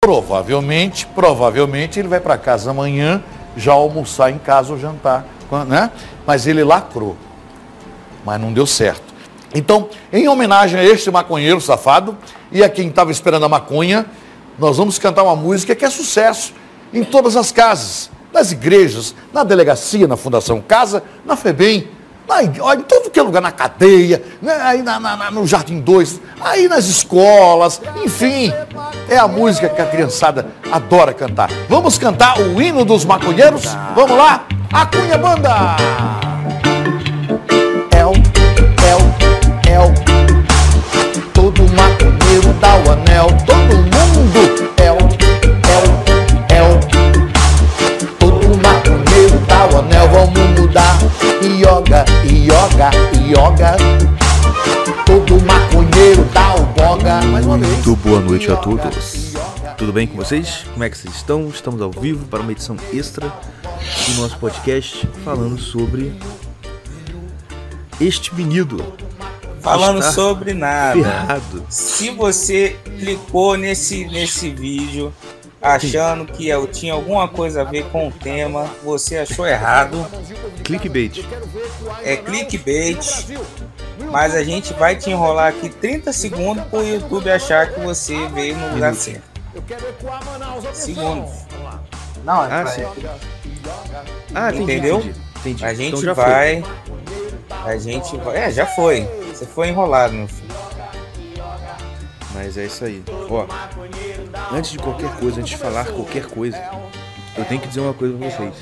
Provavelmente, provavelmente ele vai para casa amanhã já almoçar em casa ou jantar, né? Mas ele lacrou. Mas não deu certo. Então, em homenagem a este maconheiro safado e a quem estava esperando a maconha, nós vamos cantar uma música que é sucesso em todas as casas, nas igrejas, na delegacia, na Fundação Casa, na FEBEM, na, em todo que é lugar, na cadeia, né, aí na, na, no Jardim 2, aí nas escolas, enfim. É a música que a criançada adora cantar. Vamos cantar o hino dos maconheiros? Vamos lá? A Cunha Banda! El, El, El. Todo maconheiro dá o anel, todo Yoga, yoga. Todo maconheiro dá o boga. Mais uma vez. Muito boa noite a todos. Tudo bem com vocês? Como é que vocês estão? Estamos ao vivo para uma edição extra do nosso podcast falando sobre este menino. Falando Está sobre nada. Ferrado. Se você clicou nesse, nesse vídeo achando que eu tinha alguma coisa a ver com o tema, você achou errado. Clickbait. É clickbait. Mas a gente vai te enrolar aqui 30 segundos pro YouTube achar que você veio no lugar certo. Segundos. Não, é Ah, sim. Ah, entendi, Entendeu? entendi, entendi. A gente Então já foi. vai. A gente vai. É, já foi. Você foi enrolado, meu filho. Mas é isso aí. Ó, antes de qualquer coisa, antes de falar qualquer coisa, eu tenho que dizer uma coisa pra vocês.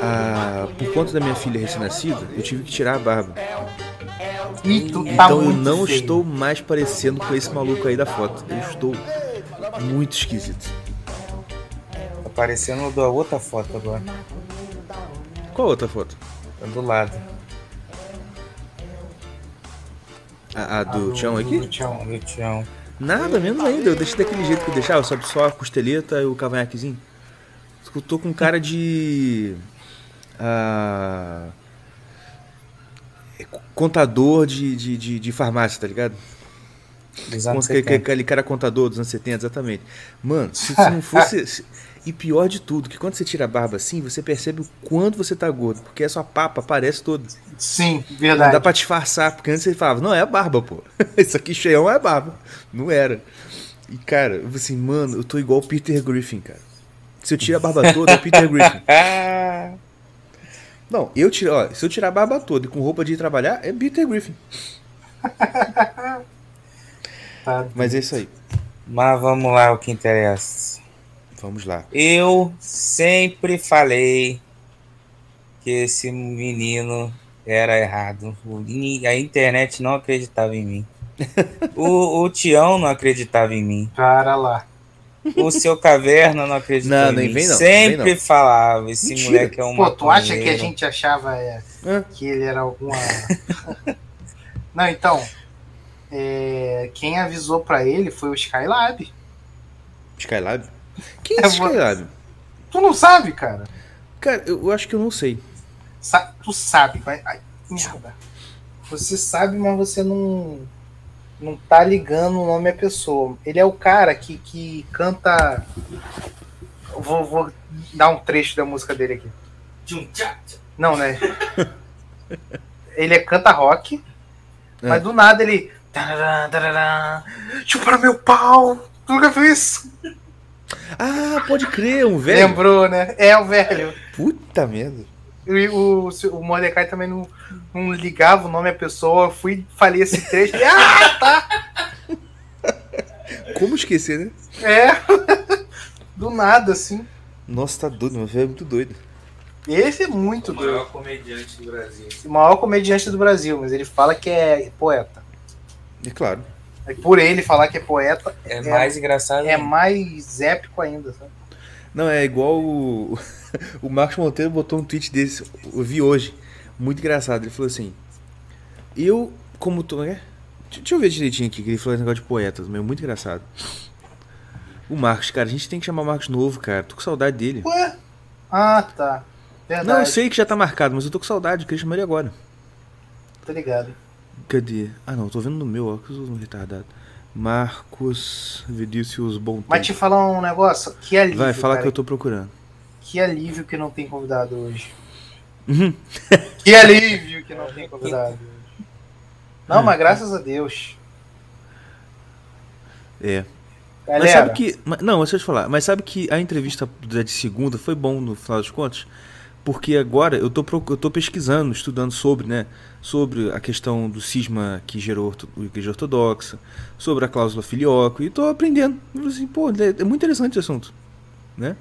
Ah, por conta da minha filha recém-nascida, eu tive que tirar a barba. Tá Então eu muito não feio. estou mais parecendo com esse maluco aí da foto. Eu estou muito esquisito. Tá parecendo da outra foto agora. Qual outra foto? Tá do lado. A, a do Tião aqui? Tchau. Do Tião. Nada, menos ainda. Eu deixei daquele jeito que eu deixava, sabe? Só a costeleta e o cavanhaquezinho. Eu tô com cara de. ah, é, contador de, de, de, de farmácia, tá ligado? 70. Aquele cara contador dos anos 70, exatamente. Mano, se, se não fosse. se- e pior de tudo, que quando você tira a barba assim, você percebe o quanto você tá gordo. Porque a sua papa aparece toda. Sim, Não dá verdade. pra disfarçar, porque antes você falava, não, é a barba, pô. Isso aqui cheião é barba. Não era. E, cara, eu falei assim, mano, eu tô igual o Peter Griffin, cara. Se eu tirar a barba toda, é o Peter Griffin. Não, eu tiro, ó, se eu tirar a barba toda e com roupa de ir trabalhar, é Peter Griffin. Tá. Mas é isso aí. mas vamos lá, o que interessa. Vamos lá. Eu sempre falei que esse menino era errado. A internet não acreditava em mim. O, o Tião não acreditava em mim. Para lá. O seu caverna não acreditava Não, em nem mim. vem não, Sempre vem não. falava, esse Mentira. moleque é um Pô, tu acha que a gente achava é, que ele era alguma. não, então. é, quem avisou pra ele foi o Skylab. Skylab? Quem é É, esse mano. Skylab? Tu não sabe, cara? Cara, eu, eu acho que eu não sei. Sa- tu sabe, vai. Ai, merda. Você sabe, mas você não. Não tá ligando o nome à pessoa. Ele é o cara que, que canta. Vou, vou dar um trecho da música dele aqui. Não, né? Ele é canta rock, É. mas do nada ele. Chupa meu pau! Tu nunca viu isso? Ah, pode crer, um velho. Lembrou, né? É o velho. Puta merda. E o, o Mordecai também não, não ligava o nome à pessoa. Eu fui, falei esse trecho. Ele, ah, tá! Como esquecer, né? É. Do nada, assim. Nossa, tá doido, meu velho é muito doido. Esse é muito O doido. maior comediante do Brasil. O maior comediante do Brasil, mas ele fala que é poeta. É claro. Aí por ele falar que é poeta, É, É- mais engraçado. é ainda. mais épico ainda, sabe? Não, é igual o, o Marcos Monteiro botou um tweet desse, eu vi hoje, muito engraçado. Ele falou assim: Eu, como tô. É? Deixa, deixa eu ver direitinho aqui, que ele falou esse negócio de poetas, meu, muito engraçado. O Marcos, cara, a gente tem que chamar o Marcos novo, cara. Tô com saudade dele. Ué? Ah, tá. Verdade. Não, eu sei que já tá marcado, mas eu tô com saudade, eu queria chamar ele agora. Tô ligado. Cadê? Ah não, tô vendo no meu, ó, que eu sou um retardado. Marcos Vinícius Bom Mas te falar um negócio, que alívio. Vai, fala cara, que eu tô procurando. Que alívio que não tem convidado hoje. Uhum. Que alívio que não tem convidado hoje. Não, mas graças a Deus. É. Galera, Mas sabe que. Não, deixa eu te falar. Mas sabe que a entrevista de segunda foi bom no final das contas? Porque agora eu tô, eu tô pesquisando, estudando sobre, né? Sobre a questão do cisma que gerou a igreja ortodoxa, sobre a cláusula filioque, e tô aprendendo. Assim, pô, é, é muito interessante esse assunto. Né?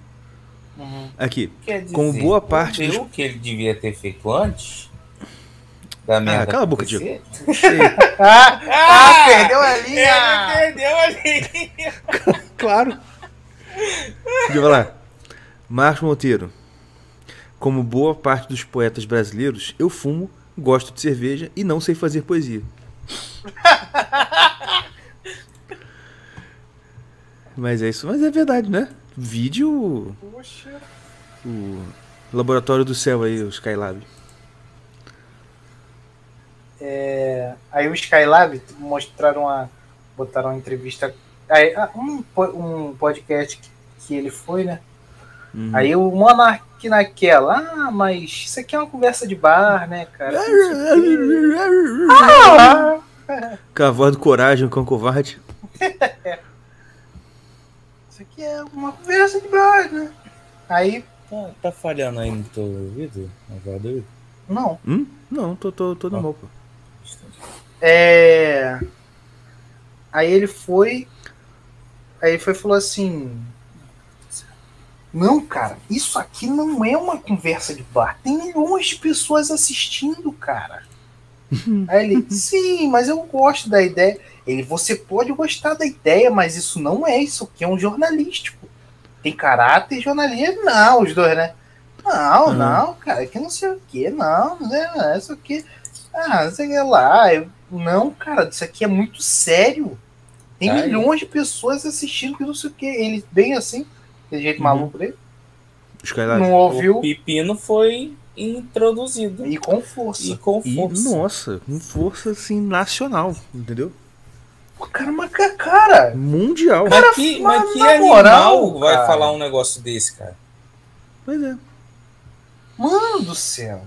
Uhum. Aqui. Dizer, Como boa parte dos- que ele devia ter feito antes? Da merda cala a boca, acontecer? Ah, ah, perdeu a Ele linha! perdeu ali. Claro. Deixa eu falar. Marcos Monteiro. Como boa parte dos poetas brasileiros, eu fumo, gosto de cerveja e não sei fazer poesia. Mas é isso, mas é verdade, né? Vídeo Poxa. o Laboratório do Céu aí, o Skylab. É, aí o Skylab mostraram a. botaram uma entrevista. Aí, ah, um, um podcast que ele foi, né? Uhum. Aí o Monark naquela, ah, mas isso aqui é uma conversa de bar, né, cara? Ah, Com a voz do coragem, o cão covarde. isso aqui é uma conversa de bar, né? Aí, Tá, tá falhando aí no teu ouvido? Não. Hum? Não, tô, tô, tô normal, pô. É. Aí ele foi. Aí ele foi e falou assim. Não, cara, isso aqui não é uma conversa de bar. Tem milhões de pessoas assistindo, cara. Aí ele, sim, mas eu gosto da ideia. Ele, você pode gostar da ideia, mas isso não é. Isso aqui é um jornalístico. Tem caráter jornalístico. Não, os dois, né? Não, Uhum. não, cara, que não sei o que, não, não é isso aqui. Ah, sei que lá. Eu, não, cara, isso aqui é muito sério. Tem Tá aí. milhões de pessoas assistindo que não sei o que. Ele bem assim, aquele jeito Uhum. maluco dele, Skylab. não ouviu O pepino foi introduzido. e com força. E com E, força. nossa, com força assim nacional, entendeu? Cara, mas ca- cara, Mundial. Mas que, mas mas que animal moral, vai cara. falar um negócio desse, cara? Pois é. mano do céu.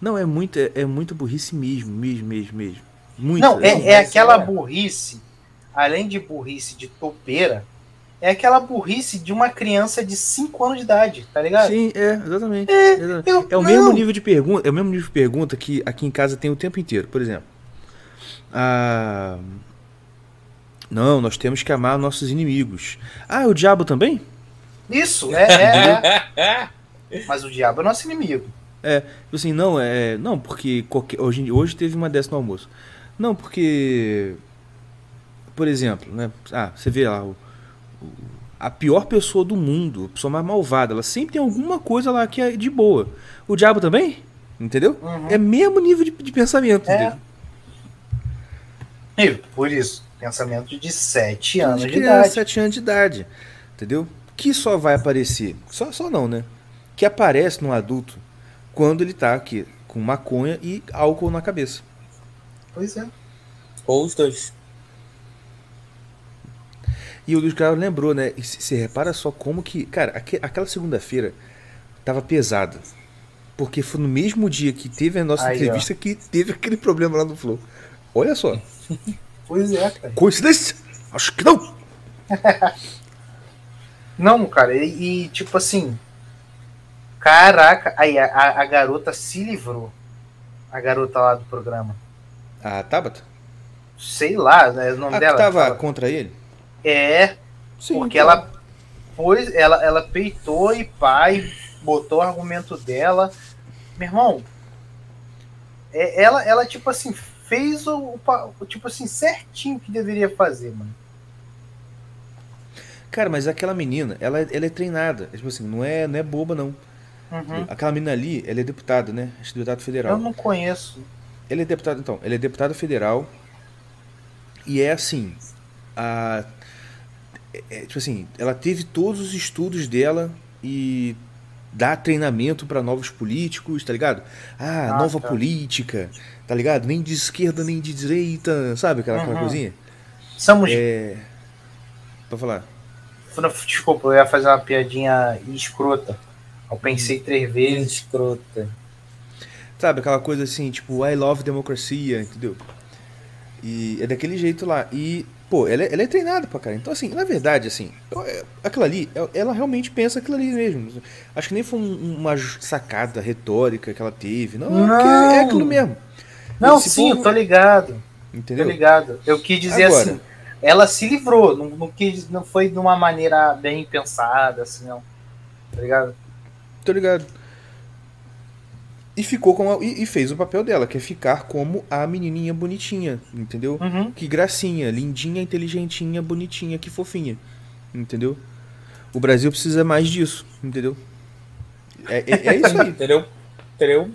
Não, é muito, é, é muito burrice mesmo, mesmo, mesmo, mesmo. Muito. Não, é, é mas aquela é. burrice, além de burrice de topeira, é aquela burrice de uma criança de 5 anos de idade, tá ligado? Sim, é, exatamente. Exatamente. eu- é o mesmo não. nível de pergunta, é o mesmo nível de pergunta que aqui em casa tem o tempo inteiro. Por exemplo, ah, não, nós temos que amar nossos inimigos. Ah, o diabo também? Isso, é, é, é. Mas o diabo é nosso inimigo. Tipo Assim, não, é. Não, porque qualquer- hoje, hoje teve uma dessa no almoço. Não, porque. Por exemplo, né? Ah, você vê lá, o- a pior pessoa do mundo, a pessoa mais malvada, ela sempre tem alguma coisa lá que é de boa. O diabo também? Entendeu? Uhum. É mesmo nível de, de pensamento. É. E por isso, pensamento de 7 anos de de criança, idade. 7 anos de idade. Entendeu? Que só vai aparecer. Só, só não, né? Que aparece no adulto quando ele tá aqui com maconha e álcool na cabeça. Pois é. Ou os dois. E o Luiz Carlos lembrou, né? Você repara só como que. Cara, aque- aquela segunda-feira tava pesada. Porque foi no mesmo dia que teve a nossa Aí, entrevista que teve aquele problema lá no Flow. Olha só. Pois é, cara. Coincidência? Acho que não. Não, cara, e, e, tipo assim. Caraca, aí a, a- a garota se livrou. A garota lá do programa. A Tabata? Sei lá, né? O nome A que dela. tava fala- contra ele? É, Sim. porque ela pôs, ela, ela peitou e pai, botou o argumento dela. Meu irmão, é, ela, ela, tipo assim, fez o, o tipo assim, certinho que deveria fazer, mano. Cara, mas aquela menina, ela, ela é treinada. Tipo assim, não é, não é boba, não. Uhum. Aquela menina ali, ela é deputada, né? Acho que deputada Eu federal. não conheço. Ela é deputada, então, ela é deputada federal. E é assim, a é, tipo assim, ela teve todos os estudos dela e dá treinamento para novos políticos, tá ligado? Ah, Ah, nova tá. política, tá ligado? Nem de esquerda nem de direita, sabe aquela, aquela Uhum. coisinha? Samus, É. Pra falar. desculpa, eu ia fazer uma piadinha escrota. Eu pensei três vezes. Escrota. Sabe, aquela coisa assim, tipo, I love democracia, entendeu? E é daquele jeito lá. E, pô, ela, é- ela é treinada pra cara. Então, assim, na verdade, assim, é- aquilo ali, ela- ela realmente pensa aquilo ali mesmo. Acho que nem foi um- uma sacada retórica que ela teve. Não, é Não. é aquilo mesmo. Não, Esse sim, povo- eu tô ligado. Tô Entendeu? ligado. Eu quis dizer Agora. assim, ela se livrou, não, não, quis, não foi de uma maneira bem pensada, assim, não. Tá ligado? Tô ligado. E ficou com a- e, e fez o papel dela, que é ficar como a menininha bonitinha, entendeu? Uhum. Que gracinha, lindinha, inteligentinha, bonitinha, que fofinha. Entendeu? O Brasil precisa mais disso, entendeu? É, é, é isso aí, Entendeu? Entendeu?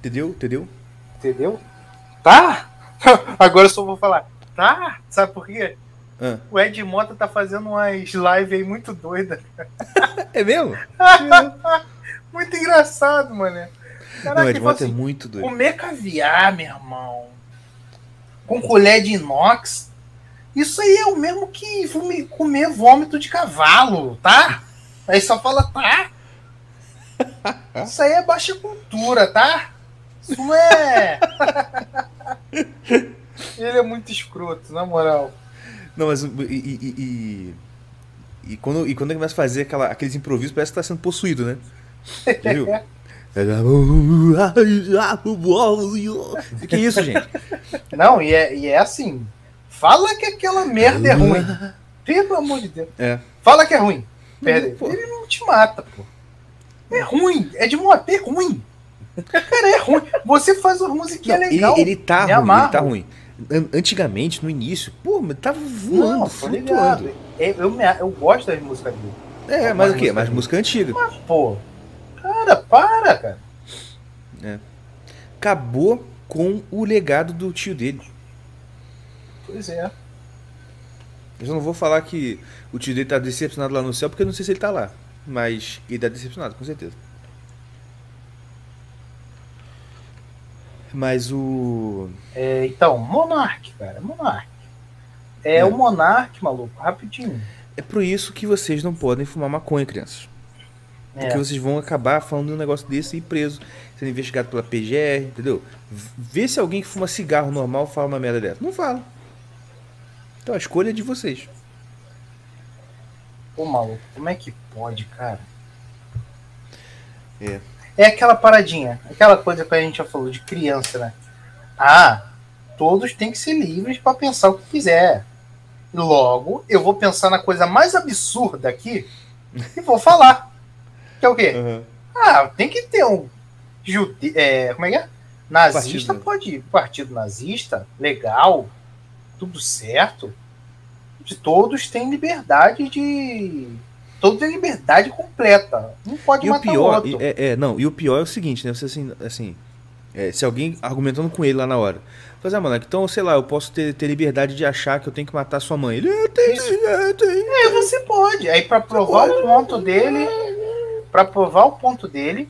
entendeu? Entendeu? Entendeu? Tá? Agora eu só vou falar. Tá? Sabe por quê? Ah. O Ed Mota tá fazendo umas lives aí muito doidas. É mesmo? Muito engraçado, mano. Caraca, Não, Edmota é assim, muito doido. Comer caviar, meu irmão, com colher de inox, isso aí é o mesmo que comer vômito de cavalo, tá? Aí só fala, tá? Isso aí é baixa cultura, tá? Isso não é. Ele é muito escroto, na moral. Não, mas. E, e, e, e- quando, e quando ele começa a fazer aquela, aqueles improvisos, parece que tá sendo possuído, né? Viu? Que é isso, gente? Não, e é, e é assim. Fala que aquela merda é ruim. Pelo amor de Deus. É. Fala que é ruim. Pera, Pô. ele não te mata, pô. É ruim. É de moto, é ruim. Cara, é ruim. Você faz uma musiquinha Não, legal. Ele, ele tá ruim, ele amarro. tá ruim. An- Antigamente, no início, pô, mas tava voando, Não, flutuando. Eu, eu, me- eu gosto das músicas dele. É, mas o quê? Mas música antiga. Mas, pô. Cara, para, cara. Acabou com o legado do tio dele. Pois é. Eu não vou falar que o tio dele tá decepcionado lá no céu, porque eu não sei se ele tá lá. Mas ele tá decepcionado, com certeza. Mas o. É, então, Monark, cara. Monark. É, É. o Monark, maluco, rapidinho. É por isso que vocês não podem fumar maconha, crianças. Porque É. vocês vão acabar falando um negócio desse e preso, sendo investigado pela PGR, entendeu? Vê se alguém que fuma cigarro normal fala uma merda dessa. Não fala. Então a escolha é de vocês. Pô, maluco, como é que pode, cara? É. É aquela paradinha, aquela coisa que a gente já falou de criança, né? Ah, todos têm que ser livres para pensar o que quiser. Logo, eu vou pensar na coisa mais absurda aqui e vou falar. Que é o quê? Ah, tem que ter um jude... é, como é que é? Nazista Partido. pode ir. Partido nazista, legal, tudo certo. De todos têm liberdade de. Todos têm liberdade completa. Não pode E matar o pior, outro. é, é, não, e o pior é o seguinte, né? Você assim, assim é, se alguém argumentando com ele lá na hora, fazer, ah, mano, então, sei lá, eu posso ter, ter liberdade de achar que eu tenho que matar sua mãe. Ele, tem, Isso. é, tem. É, você pode. Aí pra provar o ponto dele, pra provar o ponto dele,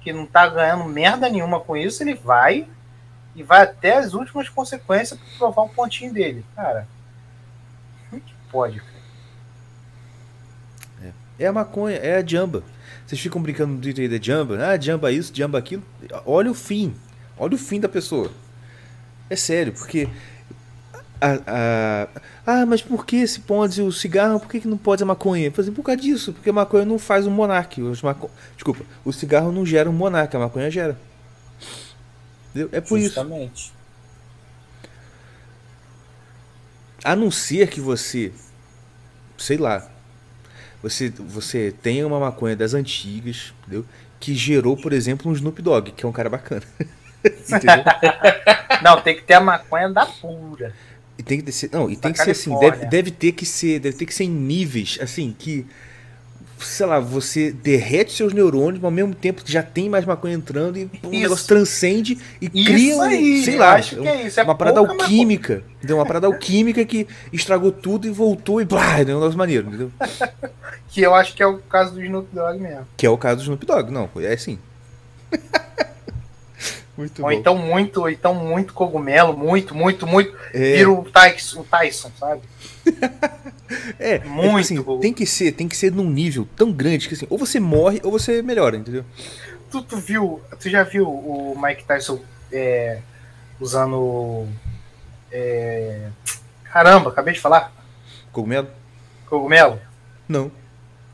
que não tá ganhando merda nenhuma com isso, ele vai e vai até as últimas consequências pra provar o pontinho dele. Cara, como que pode? cara? É a maconha, é a jamba. Vocês ficam brincando no Twitter da jamba, ah, jamba isso, jamba aquilo. Olha o fim, olha o fim da pessoa. É sério, porque. A- a- ah, mas por que se pode o cigarro? Por que, que não pode a maconha? Falei, por causa disso, porque a maconha não faz um monarca. Os maco... Desculpa, o cigarro não gera um monarca, a maconha gera. Entendeu? É por isso. Justamente. A não ser que você, sei lá, você, você tenha uma maconha das antigas, entendeu? Que gerou, por exemplo, um Snoop Dogg, que é um cara bacana. entendeu? Não, tem que ter a maconha da pura. E tem que ser, não, e tem que ser assim, deve, deve ter que ser, deve ter que ser em níveis assim que sei lá, você derrete seus neurônios, mas ao mesmo tempo já tem mais maconha entrando e o negócio transcende e Isso cria, um, aí, sei lá, acho que é isso, é uma parada maconha. alquímica, entendeu? Uma parada alquímica que estragou tudo e voltou e blá, é um negócio maneiro, entendeu? Que eu acho que é o caso do Snoop Dogg mesmo. Que é o caso do Snoop Dogg, não, é assim. Muito Ou bom. então muito, então muito cogumelo, muito, muito, muito. É. Vira o Tyson, o Tyson, sabe? É, Muito muito assim, bom. tem que ser, tem que ser num nível tão grande que assim, ou você morre ou você melhora, entendeu? Tu, tu viu, tu já viu o Mike Tyson é, usando. é, caramba, acabei de falar. Cogumelo? Cogumelo? Não.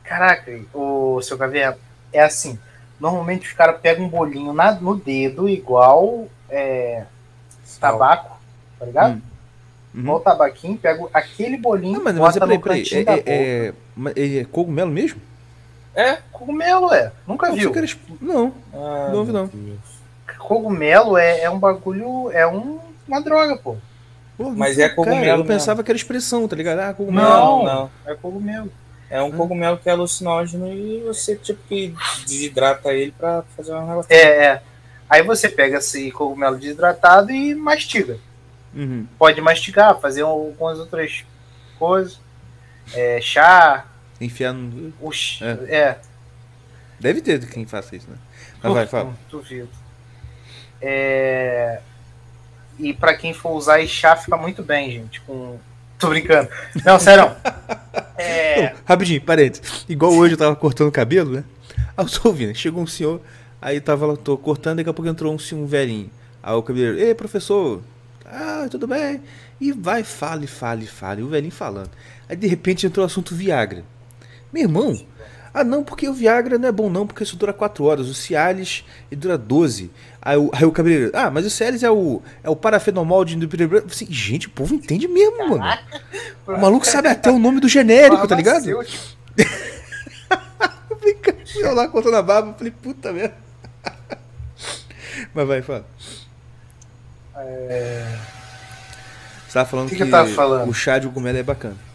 Caraca, o seu Gavião, é assim. Normalmente os caras pegam um bolinho na- no dedo, igual é, tabaco, tá ligado? Hum. Igual Uhum. tabaquinho, pega aquele bolinho, Ah, mas, mas bota é, peraí, no peraí, cantinho é, da é, é, é cogumelo mesmo? É? Cogumelo, é. Nunca viu. era Não, Ah, Não ouvi, não. Deus. Cogumelo é, é um bagulho, é um, uma droga, pô. Pô, Mas não, é cogumelo Cara, eu mesmo. pensava que era expressão, tá ligado? Ah, cogumelo. Não. Não, não. É cogumelo. É um cogumelo que é alucinógeno e você, tipo, que desidrata ele pra fazer uma relação. É, é. Aí você pega esse cogumelo desidratado e mastiga. Uhum. Pode mastigar, fazer algumas outras coisas. É, chá, Enfiar no... Oxi, É. é. Deve ter quem faça isso, né? Mas vai, fala. Duvido. É... E pra quem for usar chá fica muito bem, gente. Com... Tô brincando. Não, sério. É... Não, rapidinho, parênteses. Igual hoje eu tava cortando o cabelo, né? Aí eu tô ouvindo, chegou um senhor, aí tava lá, tô cortando, daqui a pouco entrou um, senhor- um velhinho. Aí o cabeleireiro, ei, professor, ah, tudo bem? E vai, fale, fale, fale, o velhinho falando. Aí de repente entrou o assunto Viagra. Meu irmão, ah não, porque o Viagra não é bom não, porque isso dura 4 horas, o Cialis dura 12. Aí o, aí o cabeleireiro, ah, mas o Cialis é o, é o parafenomol de... Assim, gente, o povo entende mesmo, mano. O maluco sabe até o nome do genérico, tá ligado? Eu lá cortando a barba, falei, puta merda. Mas vai, fala. Você tava falando É. Que que, que falando? o chá de cogumelo é bacana.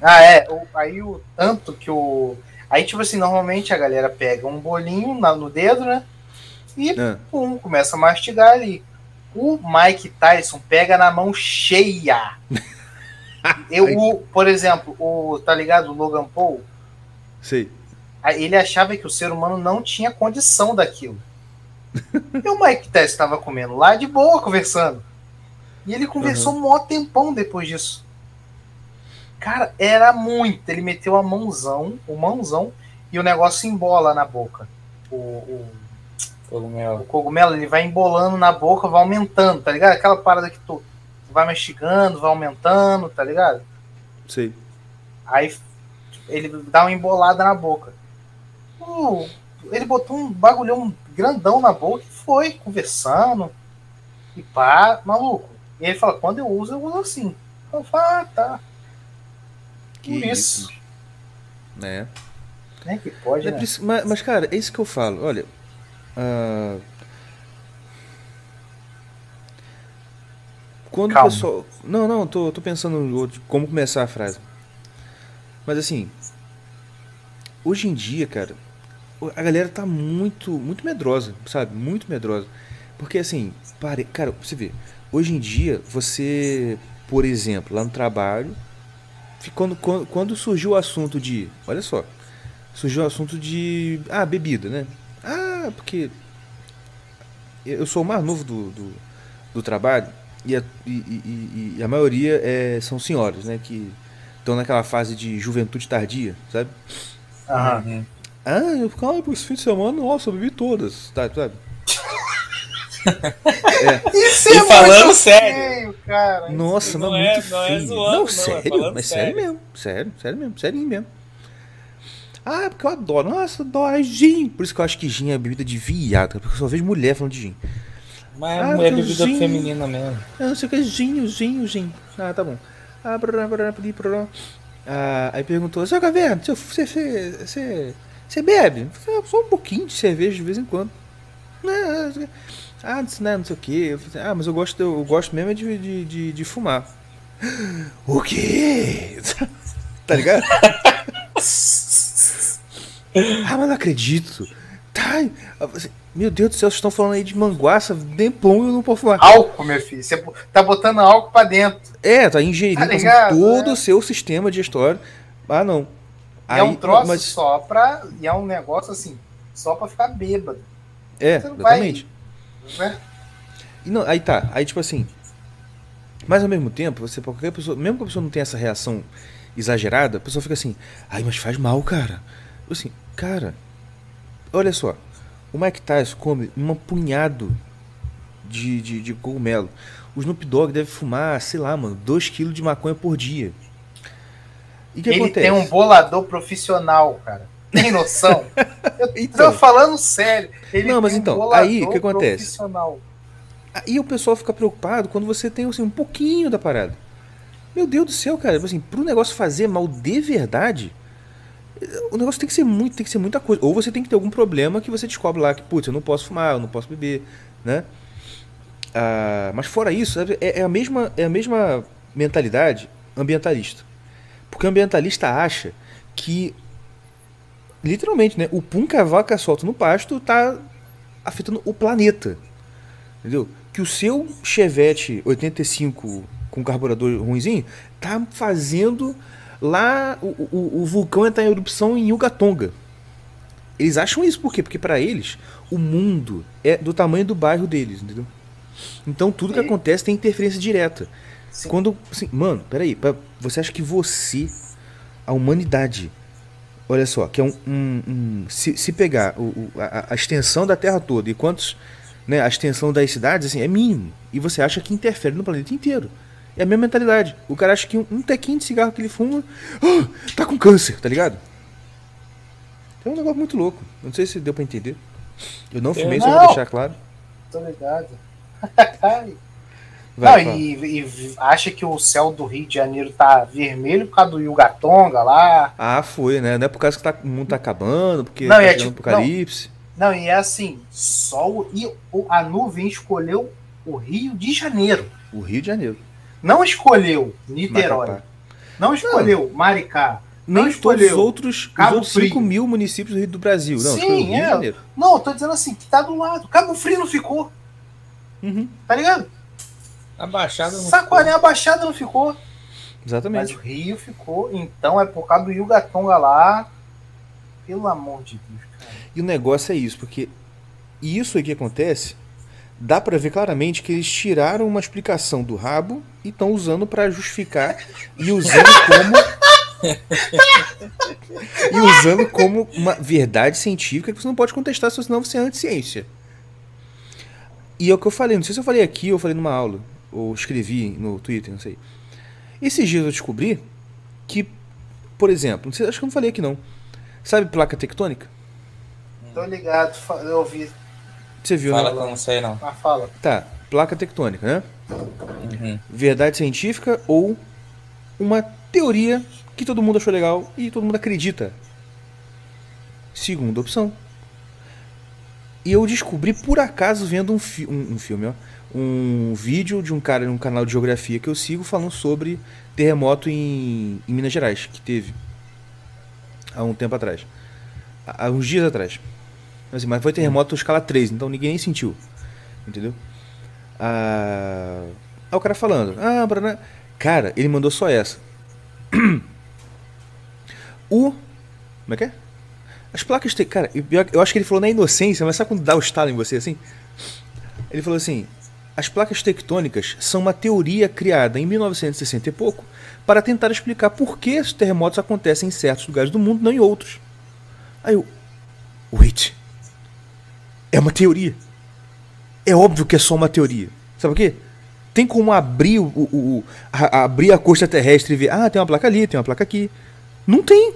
Ah, é. O- aí o tanto que o. Aí, tipo assim, normalmente a galera pega um bolinho na- no dedo, né? E Ah, pum, começa a mastigar ali. O Mike Tyson pega na mão cheia. Eu, o- por exemplo, o, tá ligado? O Logan Paul, sei. Aí ele achava que o ser humano não tinha condição daquilo. e o Mike Tyson estava comendo lá de boa, conversando. E ele conversou um maior tempão depois disso. Cara, era muito. Ele meteu a mãozão, o mãozão, e o negócio embola na boca. O, o, o Cogumelo. cogumelo, ele vai embolando na boca, vai aumentando, tá ligado? Aquela parada que tu vai mastigando, vai aumentando, tá ligado? Sei. Aí ele dá uma embolada na boca. Uh, ele botou um bagulhão grandão na boca e foi conversando. E pá, maluco. E ele fala: quando eu uso, eu uso assim. Eu falo: ah, tá. Que Por isso. Né? Né, que pode, É né? mas, mas, cara, é isso que eu falo. Olha. ah, quando Calma. o pessoal. Não, não, tô, tô pensando como começar a frase. Mas assim. Hoje em dia, cara, a galera tá muito, muito medrosa, sabe? Muito medrosa. Porque assim, pare, cara, você vê, hoje em dia, você, por exemplo, lá no trabalho, quando, quando, quando surgiu o assunto de. Olha só, surgiu o assunto de. Ah, bebida, né? Ah, porque. Eu sou o mais novo do, do, do trabalho e a, e, e- e- a maioria é, são senhoras, né? Que estão naquela fase de juventude tardia, sabe? Uhum. Ah, eu ficava esse fim de semana, nossa, eu bebi todas, tá, sabe? Isso E é falando muito sério. feio, cara. Nossa, não mas é- muito não é feio. zoando, não, é sério, falando mas sério, sério. mesmo. Sério, sério mesmo, sério mesmo. Ah, é porque eu adoro. Nossa, eu adoro gin. Por isso que eu acho que gin é bebida de viado, porque eu só vejo mulher falando de gin. Mas Ah, é bebida zinho. feminina mesmo. Eu não sei o que é gin, gin, gin. Ah, tá bom. Ah, brá, brá, brá, brá. Ah, aí perguntou, seu caverna, você, você, você, você bebe? Eu falei, "Ah, Só um pouquinho de cerveja de vez em quando. "Ah, Ah, isso não, é, não sei o que. Eu falei, ah, mas eu gosto, eu gosto mesmo é de, de, de, de fumar. O quê? tá ligado? ah, mas não acredito. Tá. Meu Deus do céu, vocês estão falando aí de manguaça, tempão e eu não posso fumar. Álcool, meu filho. Você tá botando álcool pra dentro. É, tá ingerindo Tá todo é. o seu sistema digestório. Ah, não. E é um troço mas, só pra. E é um negócio assim, só pra ficar bêbado. É, não vai- exatamente. Né? E não, aí tá, aí tipo assim. Mas ao mesmo tempo, você, qualquer pessoa, mesmo que a pessoa não tenha essa reação exagerada, a pessoa fica assim, ai, mas faz mal, cara. Assim, cara, olha só, o Mike Tyson come um punhado de, de, de cogumelo. O Snoop Dogg deve fumar, sei lá, mano, 2kg de maconha por dia. E que Ele acontece? tem um bolador profissional, cara. Tem noção? Eu então, tô falando sério. Ele não, mas então, um aí o que acontece? Aí o pessoal fica preocupado quando você tem assim, um pouquinho da parada. Meu Deus do céu, cara, assim, pro negócio fazer mal de verdade, o negócio tem que ser muito, tem que ser muita coisa. Ou você tem que ter algum problema que você descobre lá que, putz, eu não posso fumar, eu não posso beber, né? Ah, mas fora isso, é, é, a mesma, é a mesma mentalidade ambientalista. Porque o ambientalista acha que, literalmente, né, o pum que a vaca solta no pasto está afetando o planeta. Entendeu? Que o seu Chevette 85 com carburador ruimzinho tá fazendo lá o, o, o vulcão entrar em erupção em Yugatonga. Eles acham isso por quê? Porque para eles o mundo é do tamanho do bairro deles, entendeu? Então tudo que acontece tem interferência direta. Sim. Quando. Assim, mano, peraí. Você acha que você, a humanidade, olha só, que é um. um, um se, se pegar o, a, a, extensão da Terra toda e quantos. Né, a extensão das cidades, assim, é mínimo. E você acha que interfere no planeta inteiro. É a mesma mentalidade. O cara acha que um, um tequinho de cigarro que ele fuma. Oh, tá com câncer, tá ligado? É um negócio muito louco. Não sei se deu pra entender. Eu não fumei, só vou deixar claro. Tô ligado. Vai, não, e, e, acha que o céu do Rio de Janeiro tá vermelho por causa do Yugatonga lá. Ah, foi, né? Não é por causa que tá, o mundo tá acabando, porque não, tá é, tipo, apocalipse. Não, não, e é assim, sol e a nuvem escolheu o Rio de Janeiro. O Rio de Janeiro. Não escolheu Niterói. Macapá. Não escolheu não. Maricá. Não escolheu os outros, Cabo os outros 5 mil municípios do Rio do Brasil. Não, Sim, é. Não, eu tô dizendo assim, que tá do lado. Cabo Frio não ficou. Uhum. Tá ligado? A Baixada não Saquaré, a Baixada não ficou. Exatamente. Mas o Rio ficou, então é por causa do Yugatonga lá. Pelo amor de Deus, cara. E o negócio é isso, porque isso aí que acontece, dá para ver claramente que eles tiraram uma explicação do rabo e estão usando para justificar e usando como e usando como uma verdade científica que você não pode contestar, senão você é anti-ciência. E é o que eu falei, não sei se eu falei aqui ou falei numa aula, ou escrevi no Twitter, não sei. Esses dias eu descobri que, por exemplo, não sei, acho que eu não falei aqui não. Sabe placa tectônica? Tô ligado, eu ouvi. Você viu, fala né? Fala não sei não. Ah, fala. Tá, placa tectônica, né? Uhum. Verdade científica ou uma teoria que todo mundo achou legal e todo mundo acredita. Segunda opção. E eu descobri por acaso vendo um, fi um, um, filme, ó, um vídeo de um cara num canal de geografia que eu sigo falando sobre terremoto em, em Minas Gerais, que teve há um tempo atrás. Há uns dias atrás. Assim, mas foi terremoto escala 3, então ninguém nem sentiu. Entendeu? Ah, aí o cara falando, ah, Brana. Cara, ele mandou só essa. o. Como é que é? As placas têm. Cara, eu acho que ele falou na inocência, mas sabe quando dá o estalo em você assim? Ele falou assim: as placas tectônicas são uma teoria criada em 1960 e pouco para tentar explicar por que os terremotos acontecem em certos lugares do mundo, não em outros. Aí eu. Wait. É uma teoria. É óbvio que é só uma teoria. Sabe por quê? Tem como abrir o, o, o a, abrir a costa terrestre e ver, ah, tem uma placa ali, tem uma placa aqui. Não tem.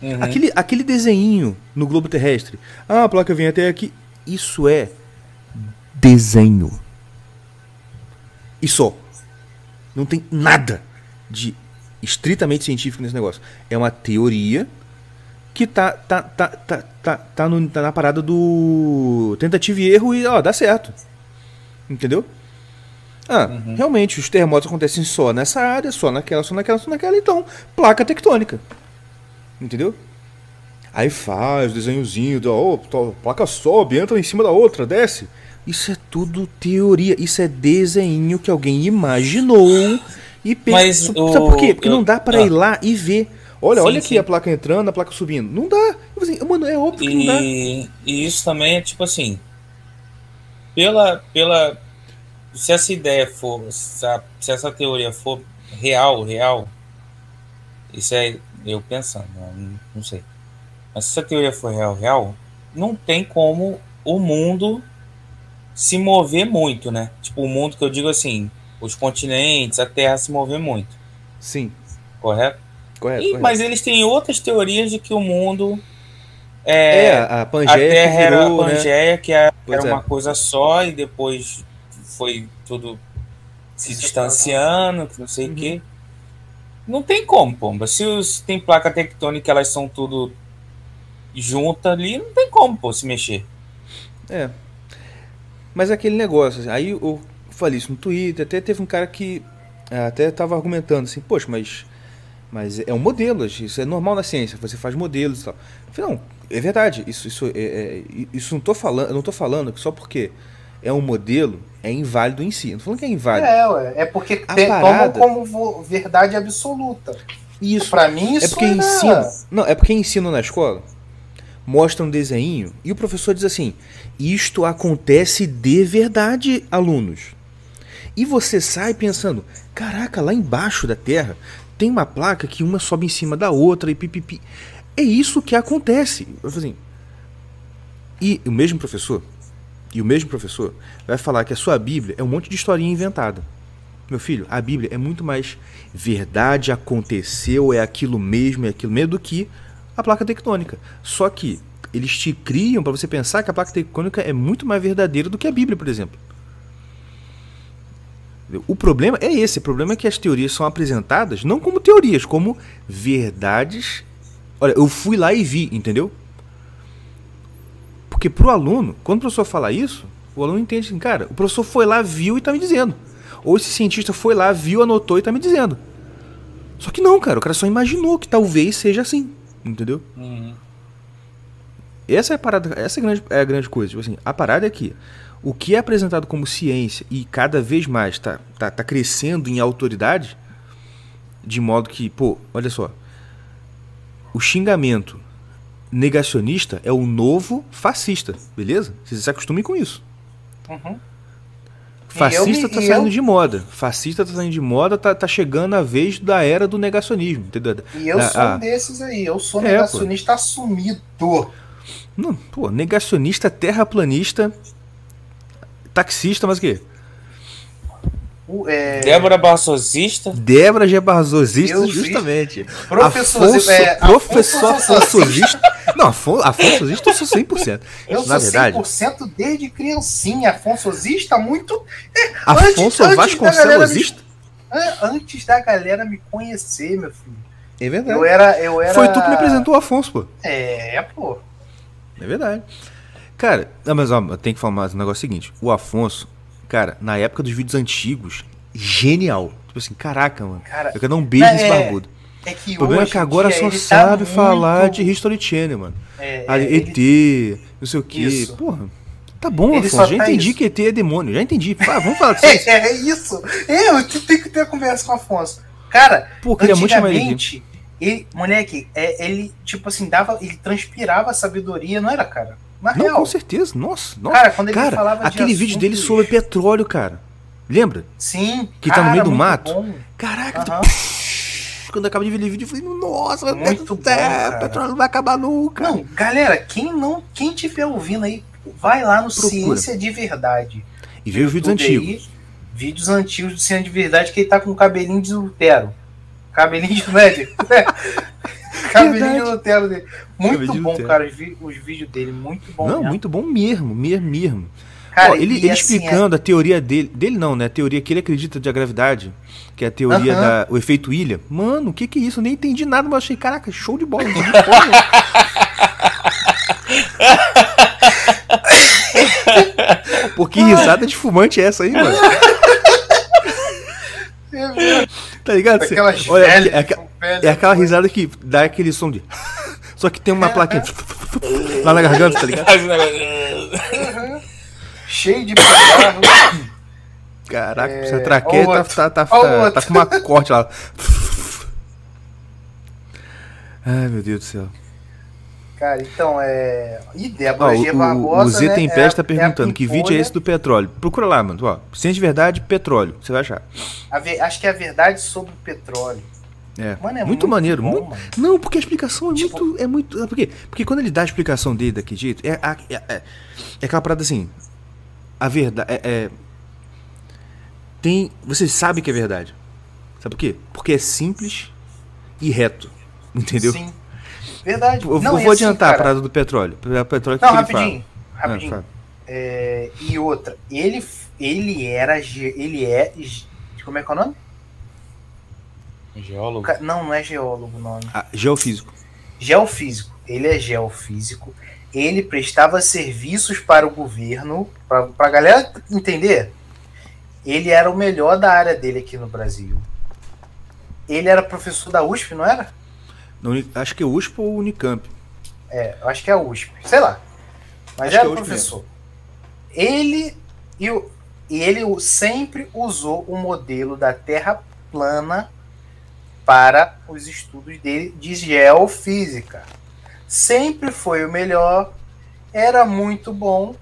Uhum. Aquele, aquele desenho no globo terrestre. Ah, a placa vem até aqui. Isso é desenho. E só. Não tem nada de estritamente científico nesse negócio. É uma teoria que tá, tá, tá, tá, tá, tá, no, tá na parada do tentativa e erro e ó, dá certo. Entendeu? Ah, uhum. realmente, os terremotos acontecem só nessa área, só naquela, só naquela, só naquela, então, placa tectônica. Entendeu? Aí faz desenhozinho, oh, placa sobe, entra em cima da outra, desce. Isso é tudo teoria, isso é desenho que alguém imaginou e pensa. Sabe por quê? Porque não dá para ah. ir lá e ver. Olha, sim, olha aqui sim. a placa entrando, a placa subindo. Não dá. Assim, mano, é óbvio que e, não dá. E isso também é tipo assim. pela, pela. Se essa ideia for. Se, a- se essa teoria for real, real. Isso é eu pensando, né? não, não sei. Mas se essa teoria for real, real, não tem como o mundo se mover muito, né? Tipo, o mundo que eu digo assim, os continentes, a Terra se mover muito, Sim, correto? correto. E- correto. mas eles têm outras teorias de que o mundo é, é, a a Pangeia Terra que era a virou, né? Pangeia, que era, era é. uma coisa só, e depois foi tudo se distanciando, que não sei o Uhum. quê. Não tem como, pomba. Se, os- tem placa tectônica, elas são tudo juntas ali, não tem como, pô, se mexer. É. Mas é aquele negócio, assim, aí eu falei isso no Twitter, até teve um cara que é, até estava argumentando assim, poxa, mas, mas é um modelo, isso é normal na ciência, você faz modelos e tal. Eu falei, não, é verdade, isso, isso, é, é- isso não tô falando, eu não tô falando que só porque é um modelo é inválido em si. Não tô falando que é inválido. É, ué. É porque tem, parada- tomam como verdade absoluta. Isso. Pra mim, isso É porque era- ensino. Não, é porque ensino na escola. Mostra um desenho e o professor diz assim: Isto acontece de verdade, alunos. E você sai pensando: Caraca, lá embaixo da Terra tem uma placa que uma sobe em cima da outra e pipipi. É isso que acontece. Assim, e o mesmo professor, e o mesmo professor vai falar que a sua Bíblia é um monte de historinha inventada. Meu filho, a Bíblia é muito mais verdade, aconteceu, é aquilo mesmo, é aquilo mesmo do que a placa tectônica. Só que eles te criam para você pensar que a placa tectônica é muito mais verdadeira do que a Bíblia, por exemplo. O problema é esse, o problema é que as teorias são apresentadas não como teorias, como verdades. Olha, eu fui lá e vi, entendeu? Porque pro aluno, quando o professor fala isso, o aluno entende assim, cara, o professor foi lá, viu e tá me dizendo. Ou esse cientista foi lá, viu, anotou e tá me dizendo. Só que não, cara, o cara só imaginou que talvez seja assim, entendeu? Uhum. Essa é a parada, essa é a grande, é a grande coisa. Tipo assim, a parada é que o que é apresentado como ciência e cada vez mais tá, tá, tá crescendo em autoridade, de modo que, pô, olha só, o xingamento negacionista é o novo fascista, beleza? Vocês se acostumem com isso. Uhum. Fascista eu me- tá e saindo eu- de moda. Fascista tá saindo de moda, tá, tá chegando a vez da era do negacionismo, entendeu? E eu Ah, sou um desses aí. Eu sou É, negacionista assumido. Não, pô, negacionista, terraplanista, taxista, mas o quê? O, é, Débora Bassosista. Débora Gebazosista, Eu vi. justamente. Professor, Afonso, é, professor Afonso Afonsosista. Não, Afon, Afonsosista eu sou 100%. Eu Na sou verdade, 100% desde criancinha. Afonsosista, muito. Afonso antes Vasconcelosista? An- Antes da galera me conhecer, meu filho. É verdade. Eu era. Eu era... Foi tu que me apresentou o Afonso, pô. É, pô. É verdade. Cara, não, mas ó, eu tenho que falar mais um negócio seguinte. O Afonso, cara, na época dos vídeos antigos, genial. Tipo assim, caraca, mano. Cara, Eu quero dar um beijo é, nesse barbudo. é que O problema é que agora só tá sabe muito- falar de History Channel, mano. É, é, ET, ele- não sei o quê. Isso. Porra, tá bom, Afonso. Já tá entendi isso. que ET é demônio. Já entendi. Ah, vamos falar disso. É, é isso. É, eu te- tenho que ter conversa com o Afonso. Cara, Pô, queria muito chamar ele, moleque, é, ele, tipo assim, dava, ele transpirava sabedoria, não era, cara? Na Não, real. com certeza. Nossa, nossa. Cara, quando ele Cara, falava de aquele vídeo dele sobre petróleo, cara. Lembra? Sim. Que tá no meio do mato? bom. Caraca, Aham. quando eu acabo de ver aquele vídeo, eu falei, nossa, Muito bom, cara. petróleo não vai acabar nunca. Não, galera, quem não, quem tiver ouvindo aí, vai lá no Procura. Ciência de Verdade. E veio os vídeos YouTube aí, antigos. vídeos antigos do Ciência de Verdade que ele tá com cabelinho de Lutero. Cabelinho de médico. cabelinho de Verdade. Lutero dele. Muito de bom, cara, os, vi- os vídeos dele, muito bom. Não, mesmo. muito bom mesmo, mesmo, mesmo. Cara, Ó, ele ele assim, explicando a teoria dele, dele não, né? A teoria que ele acredita da gravidade, que é a teoria Aham. da o efeito ilha. Mano, o que que é isso? Eu nem entendi nada, mas achei, caraca, show de bola, nenhuma. Pô, que risada de fumante é essa aí, mano? é, Tá ligado? Aquelas Olha, velhas, é, aque- velhas, é aquela risada que dá aquele som de. Só que tem uma plaquinha lá na garganta, tá ligado? Um negócio- cheio de pigarro. Caraca, É, essa traqueia ó tá, tá, tá, ó tá, tá com uma corte lá. Ai, meu Deus do céu. Cara, então é. Ih, Ó, Débora G. o, o, Barbosa. o Z né, Tempest é tá perguntando é que vídeo é esse do petróleo. Procura lá, mano. Ó, ciência de verdade, petróleo. Você vai achar. Ve- Acho que é a verdade sobre o petróleo. É. Mano, é muito, maneiro. bom, muito-. Não, porque a explicação é Tipo- muito. É muito. é Por quê? Porque quando ele dá a explicação dele daquele jeito, é, a- é, é, é aquela parada assim. A verdade. É, é- tem. Você sabe que é verdade. Sabe por quê? Porque é simples e reto. Entendeu? Sim. Verdade. Eu Não, vou assim, adiantar a cara, parada do petróleo. O petróleo Não, que rapidinho. Rapidinho. Ah, fala. É, e outra, ele, ele era. Ele é. Como é que é o nome? O Geólogo. ca- Não, não é geólogo o nome. Ah, geofísico. Geofísico. Ele é geofísico. Ele prestava serviços para o governo. Para a galera entender, ele era o melhor da área dele aqui no Brasil. Ele era professor da USP, não era? Na Uni- Acho que é USP ou Unicamp. É, eu acho que é a USP, sei lá. Mas Acho era é professor. Ele e o- e ele sempre usou o modelo da Terra plana para os estudos dele de geofísica. Sempre foi o melhor, era muito bom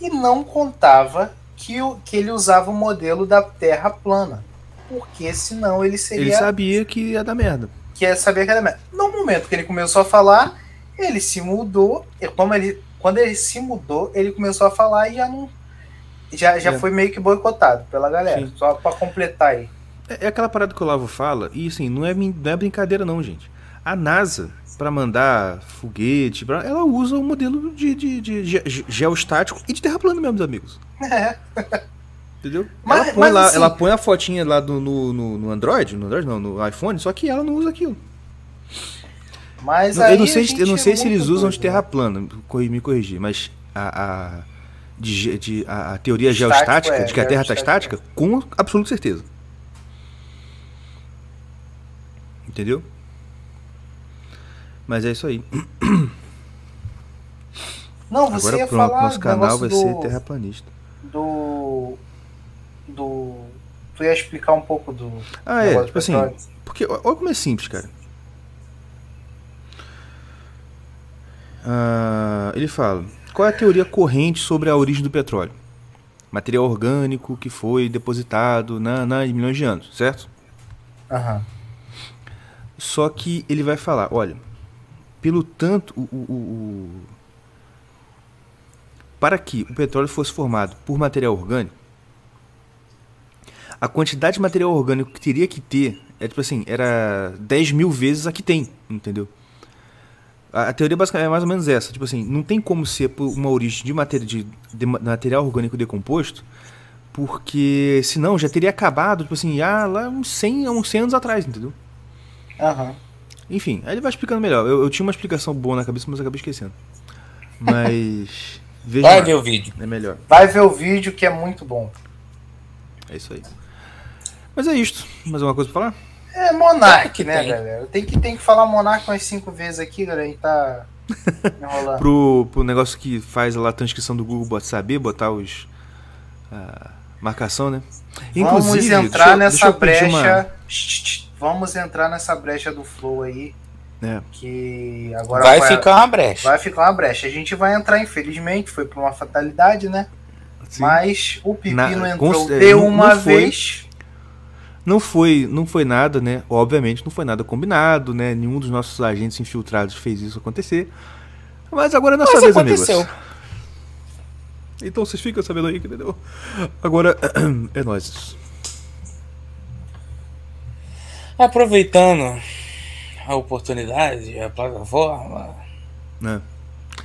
e não contava que, o, que ele usava o modelo da Terra plana. Porque senão ele seria Ele sabia que ia dar merda. que é saber que era merda. No momento que ele começou a falar, ele se mudou. e Como ele, quando ele se mudou, ele começou a falar e já não. Já, já É. foi meio que boicotado pela galera. Sim. Só pra completar aí. É, é aquela parada que o Lavo fala, e assim, não é, não é brincadeira não, gente. A NASA, pra mandar foguete, pra- ela usa o modelo de, de, de ge- geostático e de terra plana meus amigos. É. Entendeu? Mas- ela, põe mas lá, assim- ela põe a fotinha lá do- no, no, no Android, no Android não, no iPhone, só que ela não usa aquilo. Mas Não, eu não sei, eu não sei se eles usam de doido, terra né? plana, me corrigir, mas a, a, de de- a, a teoria geostática, é, de que a Terra está geostática. estática, com absoluta certeza. Entendeu? Mas é isso aí. Não, você Agora ia pronto, falar nosso do canal vai negócio ser do, terraplanista. do. Do. Tu ia explicar um pouco do. Ah, é, do tipo assim, porque olha como é simples, cara. Ah, ele fala: qual é a teoria corrente sobre a origem do petróleo? Material orgânico que foi depositado na, na milhões de anos, certo? Aham. Só que ele vai falar, olha, pelo tanto, o, o- o- para que o petróleo fosse formado por material orgânico, a quantidade de material orgânico que teria que ter, é tipo assim, era 10 mil vezes a que tem, entendeu? A, a teoria basicamente é mais ou menos essa, tipo assim, não tem como ser por uma origem de, matéria, de, de ma- material orgânico decomposto, porque senão já teria acabado, tipo assim, ah, lá uns 100, uns 100 anos atrás, entendeu? Aham. Enfim, aí ele vai explicando melhor. Eu, eu tinha uma explicação boa na cabeça, mas acabei esquecendo. Mas. Veja Vai lá. ver o vídeo. É melhor. Vai ver o vídeo que é muito bom. É isso aí. Mas é isto. Mais alguma coisa pra falar? É Monark, né, tem. galera? Tem que, tem que falar Monark umas cinco vezes aqui, galera. Gente tá enrolando. Pro, pro negócio que faz lá a transcrição do Google bota saber, botar os. a marcação, né? Vamos deixa entrar eu- nessa uma- brecha. Shh, Vamos entrar nessa brecha do Flow aí. É. Que agora Vai ficar uma brecha. vai ficar uma brecha. A gente vai entrar, infelizmente, foi por uma fatalidade, né? Sim. Mas o Pepino Na- entrou é, de não- uma não vez. Não foi, não foi nada, né? Obviamente não foi nada combinado, né? Nenhum dos nossos agentes infiltrados fez isso acontecer. Mas agora é nossa Mas vez, aconteceu. amigos. Então vocês ficam sabendo aí, entendeu? Agora é nóis. Aproveitando a oportunidade, a plataforma, Né?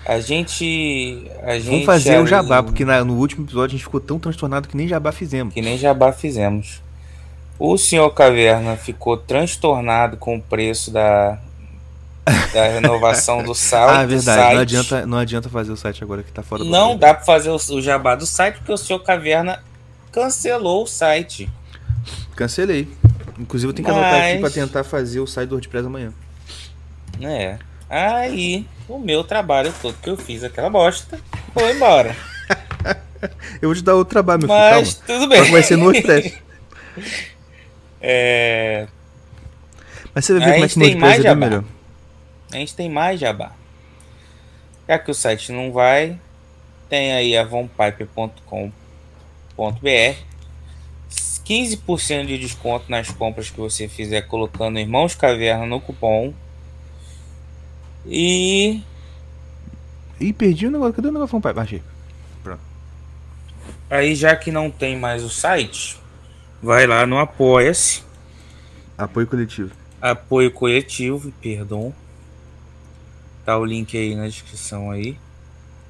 a gente. A gente Vamos fazer o ali- jabá, porque na- no último episódio a gente ficou tão transtornado que nem jabá fizemos. Que nem jabá fizemos. O senhor Caverna ficou transtornado com o preço da, da renovação do site. ah, do verdade. site. Não adianta, não adianta fazer o site agora que tá fora do Não dá pra fazer o, o jabá do site porque o senhor Caverna cancelou o site. Cancelei. Inclusive eu tenho que anotar aqui Mas- pra tentar fazer o site do WordPress amanhã. né? Aí o meu trabalho todo que eu fiz aquela bosta foi embora. Eu vou te dar outro trabalho, meu Mas filho, tudo calma. bem. Só que vai ser no WordPress. É, Mas você vai ver como é que no WordPress é bem melhor. a gente tem mais jabá. Já que o site não vai, tem aí a vonpipe.com.br 15% de desconto nas compras que você fizer colocando Irmãos Caverna no cupom. E Ih, perdi o negócio. Cadê o negócio? Pai, achei. aí, já que não tem mais o site, vai lá no Apoia-se, Apoio coletivo. apoio coletivo, perdão. Tá o link aí na descrição aí.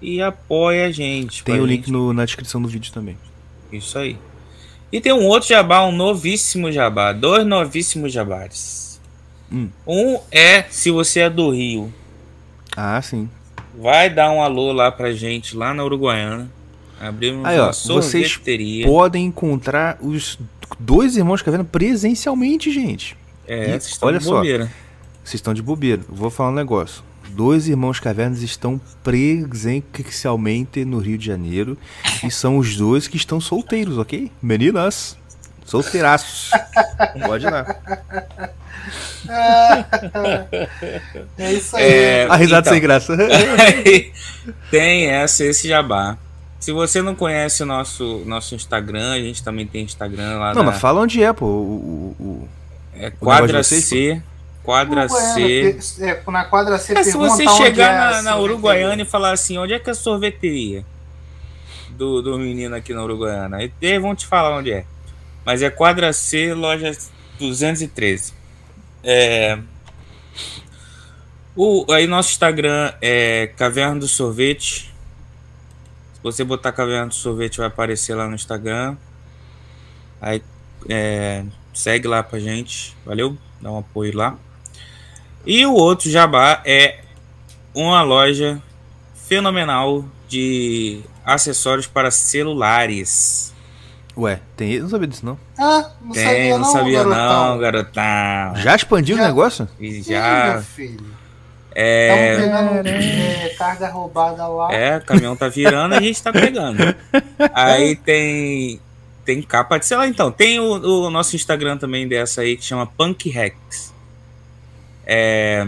E apoia a gente. Tem o link gente- no- na descrição do vídeo também. Isso aí. E tem um outro jabá, um novíssimo jabá. Dois novíssimos jabares. Hum. Um é, se você é do Rio, Ah, sim. vai dar um alô lá pra gente, lá na Uruguaiana. Abrimos Aí, ó, vocês. Podem encontrar os dois irmãos caverna presencialmente, gente. É, E vocês estão olha de só. Vocês estão de bobeira. Vou falar um negócio. Dois irmãos cavernas estão presencialmente no Rio de Janeiro. e são os dois que estão solteiros, ok? Meninas, solteiraços. Pode ir lá. É isso aí. É, A risada então, sem graça. tem essa, esse jabá. Se você não conhece o nosso, nosso Instagram, a gente também tem Instagram lá Não, na, mas fala onde é, pô. O, o- o- é Quadra C. Quadra Uruguaiana, C. é, na quadra C É, se você onde chegar é na, na. Uruguaiana e falar assim, onde é que é a sorveteria do, do menino aqui na Uruguaiana? Aí eles vão te falar onde é. Mas é quadra C, loja 213. É... O, aí nosso Instagram é Caverna do Sorvete. Se você botar Caverna do Sorvete vai aparecer lá no Instagram. Aí é, segue lá pra gente. Valeu? Dá um apoio lá. E o outro jabá é uma loja fenomenal de acessórios para celulares. Ué, tem. Eu não sabia disso, não. Ah, não Tem, sabia não sabia garotão. não, garotão. Já expandiu Já. o negócio? E Sim, já. meu filho. É, pegando é, carga roubada lá. é, o caminhão tá virando a gente tá pegando. Aí tem. Tem capa de celular, então. Tem o, o nosso Instagram também dessa aí que chama Punk Rex. É,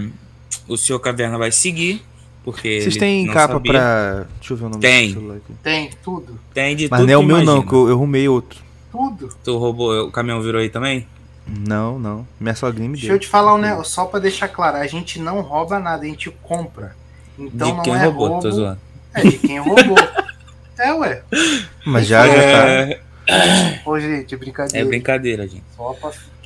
o senhor Caverna vai seguir. Porque Vocês têm não capa sabia. pra. Deixa eu ver o nome Tem. do celular aqui. Tem tudo. Tem de Mas tudo não é o meu, não, imagina. que eu, eu arrumei outro. Tudo. Tu roubou, o caminhão virou aí também? Não, não. Minha sogrinha me Deixa deu. eu te falar um negócio, só pra deixar claro, a gente não rouba nada, a gente compra. Então de não quem é roubou, roubo, tô zoando. É de quem roubou. é, ué. Mas já, já tá. É, Ô, gente, é brincadeira. brincadeira, gente.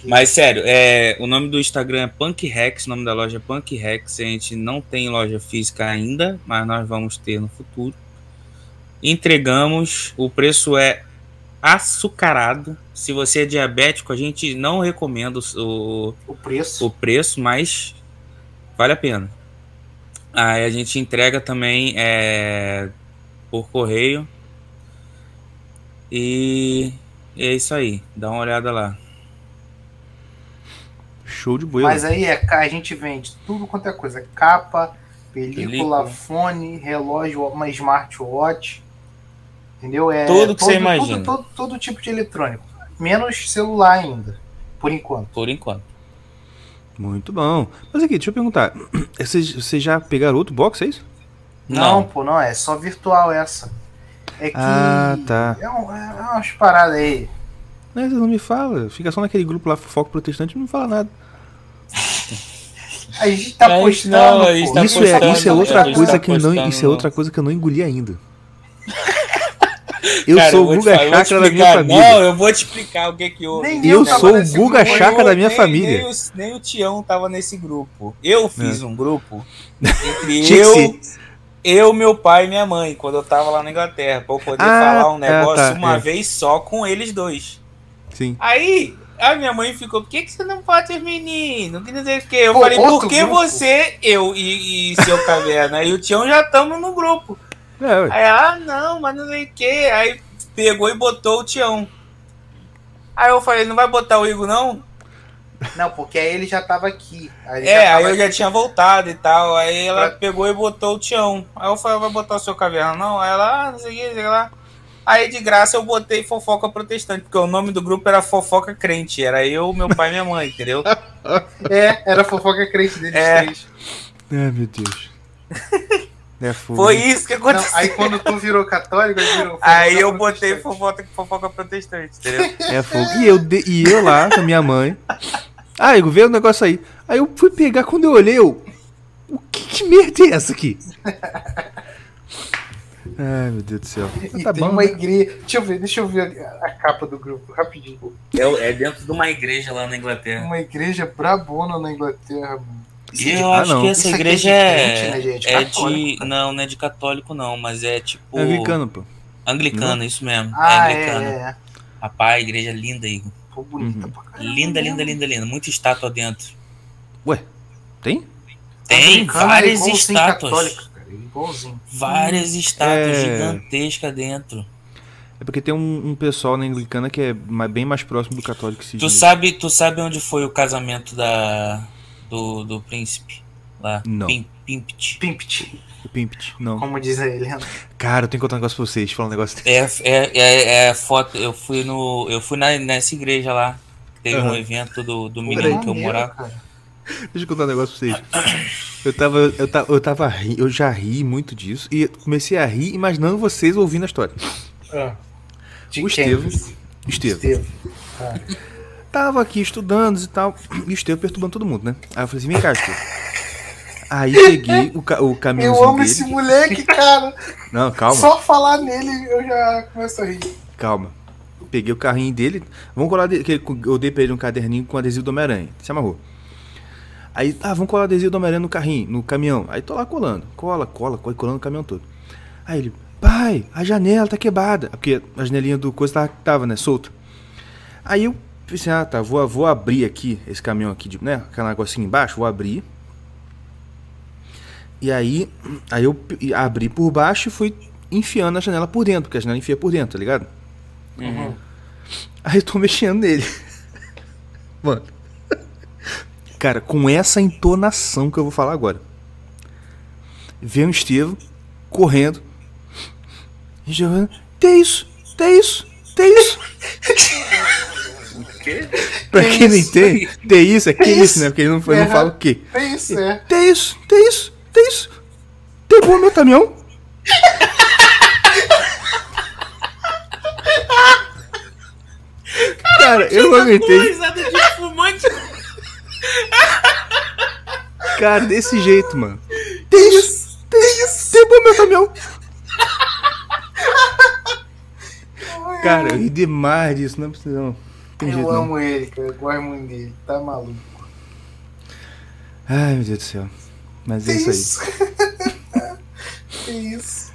Mas sério, é, o nome do Instagram é Punk Rex, o nome da loja é Punk Rex. A gente não tem loja física ainda, mas nós vamos ter no futuro. Entregamos, o preço é açucarado. Se você é diabético, a gente não recomenda o, O preço. o preço, mas vale a pena. Aí a gente entrega também é, por correio. E é isso aí. Dá uma olhada lá. Show de boia. Mas aí é, a gente vende tudo quanto é coisa. Capa, película, Película. fone, relógio, uma smartwatch. Entendeu? É Tudo que você todo- imagina. Todo, todo, todo tipo de eletrônico. Menos celular ainda. Por enquanto. Por enquanto. Muito bom. Mas aqui, deixa eu perguntar. Vocês, vocês já pegaram outro box, é isso? Não, Não. pô, não, é só virtual essa. É que. Ah, tá. É, um, é umas paradas aí. Não, vocês não me falam. Fica só naquele grupo lá, Foco Protestante, não me fala nada. A gente tá Mas postando. não, a gente tá isso, é, postando, isso é outra gente coisa tá que eu não, postando isso é outra coisa que eu não engoli ainda. Eu Cara, sou o Guga Chakra da minha família. Não, eu vou te explicar o que que houve. Nem Eu sou o Guga grupo. Chakra da minha nem, família. Nem o, nem o Tião tava nesse grupo. Eu fiz um grupo entre eu. Eu, meu pai e minha mãe, quando eu tava lá na Inglaterra, pra eu poder Ah, falar um tá, negócio tá, uma é. vez só com eles dois. Sim. Aí, a minha mãe ficou, por que, que você não pode ser menino? Que não sei o quê. Eu Pô, falei, outro por que grupo? você, eu e, e seu caverna e o Tião já estamos no grupo. É. Aí ela, ah, não, mas não sei o que. Aí pegou e botou o Tião. Aí eu falei, não vai botar o Igor, não? Não, porque aí ele já tava aqui. Aí ele É, já aí tava eu já tinha voltado e tal. Aí ela Pra- pegou e botou o Tião. Aí eu falei, vai botar o seu caverna, não? Aí ela, ah, não sei o que, sei lá. Aí de graça eu botei fofoca protestante, porque o nome do grupo era fofoca crente. Era eu, meu pai e minha mãe, entendeu? É, era fofoca crente deles É. três. Ai, meu Deus. É. Foi isso que Não, aconteceu. aí quando tu virou católico, aí virou. Aí eu botei fofoca, fofoca protestante, entendeu? É fogo. E eu, de- e eu lá com a minha mãe. Ah, Igor, veio o negócio aí. Aí eu fui pegar, quando eu olhei, eu. O que, que merda é essa aqui? Ai, meu Deus do céu. E tá tem bom. uma né? igreja. Deixa eu ver, deixa eu ver a, a capa do grupo, rapidinho. É, é dentro de uma igreja lá na Inglaterra. Uma igreja brabona na Inglaterra, mano. E eu Ah, acho não. que essa Isso é igreja de é, crente, né, gente? é de. cara. Não, não é de católico, não, mas é tipo. É anglicano, pô. Anglicana, isso mesmo. Ah, é é, anglicana. é. Rapaz, igreja linda, Igor. Pô, bonita Uhum. pra caramba. Linda, mesmo. linda, linda, linda. Muita estátua dentro. Ué, tem? Tem é várias estátuas. católica. Várias estátuas É. gigantescas dentro. É porque tem um, um pessoal na anglicana que é bem mais próximo do católico que se Tu diz. sabe, tu sabe onde foi o casamento da do, do príncipe? Lá. Não. Pim. Pimped, O Pimped. Não. como diz a Helena. Cara, eu tenho que contar um negócio pra vocês. Falar um negócio. É, é, é, é foto. Eu fui no. Eu fui na, nessa igreja lá. Teve um Aham. evento do, do menino que eu morava. cara. Deixa eu contar um negócio pra vocês. Eu tava. Eu tava, eu tava ri, eu já ri muito disso. E comecei a rir imaginando vocês ouvindo a história. Ah. O? Estevam. Estevam. Estevam. Tava aqui estudando e tal. E o Estevam perturbando todo mundo, né? Aí eu falei assim: vem cá, Estevam. Aí peguei o, ca o Eu caminhãozinho amo dele. esse moleque, cara. Não, calma. Só falar nele eu já começo a rir. Calma. Peguei o carrinho dele. Vamos colar. De, que eu dei pra ele um caderninho com adesivo do Homem-Aranha. Se amarrou. Aí, ah, vamos colar adesivo do Homem-Aranha no carrinho, no caminhão. Aí tô lá colando. Cola, cola, cola, colando o caminhão todo. Aí ele, pai, a janela tá quebrada. Porque a janelinha do coisa tava, tava né, solta. Aí eu pensei, ah, tá, vou, vou abrir aqui esse caminhão aqui, de, né? Aquele negocinho embaixo, vou abrir. E aí, aí eu abri por baixo e fui enfiando a janela por dentro, porque a janela enfia por dentro, tá ligado? Uhum. Aí eu tô mexendo nele. Mano. Cara, com essa entonação que eu vou falar agora. Vem o Estevam correndo. E jogando. Tem isso, tem isso, tem isso. Pra Que quem não isso? entende, tem isso, é que Que isso, isso? né? Porque ele não, ele não É. fala o quê. É isso, é. Tem isso, tem isso, tem isso. Pegou meu caminhão. Cara, eu não aguentei. Risada de fumante. Cara, desse jeito, mano. Tem isso, tem isso. Pegou meu caminhão. Cara, eu ri demais disso, não precisa não. Tem Eu não. amo ele, cara. Eu gosto muito dele. Tá maluco. Ai, meu Deus do céu. Mas é Que isso aí. isso? que isso?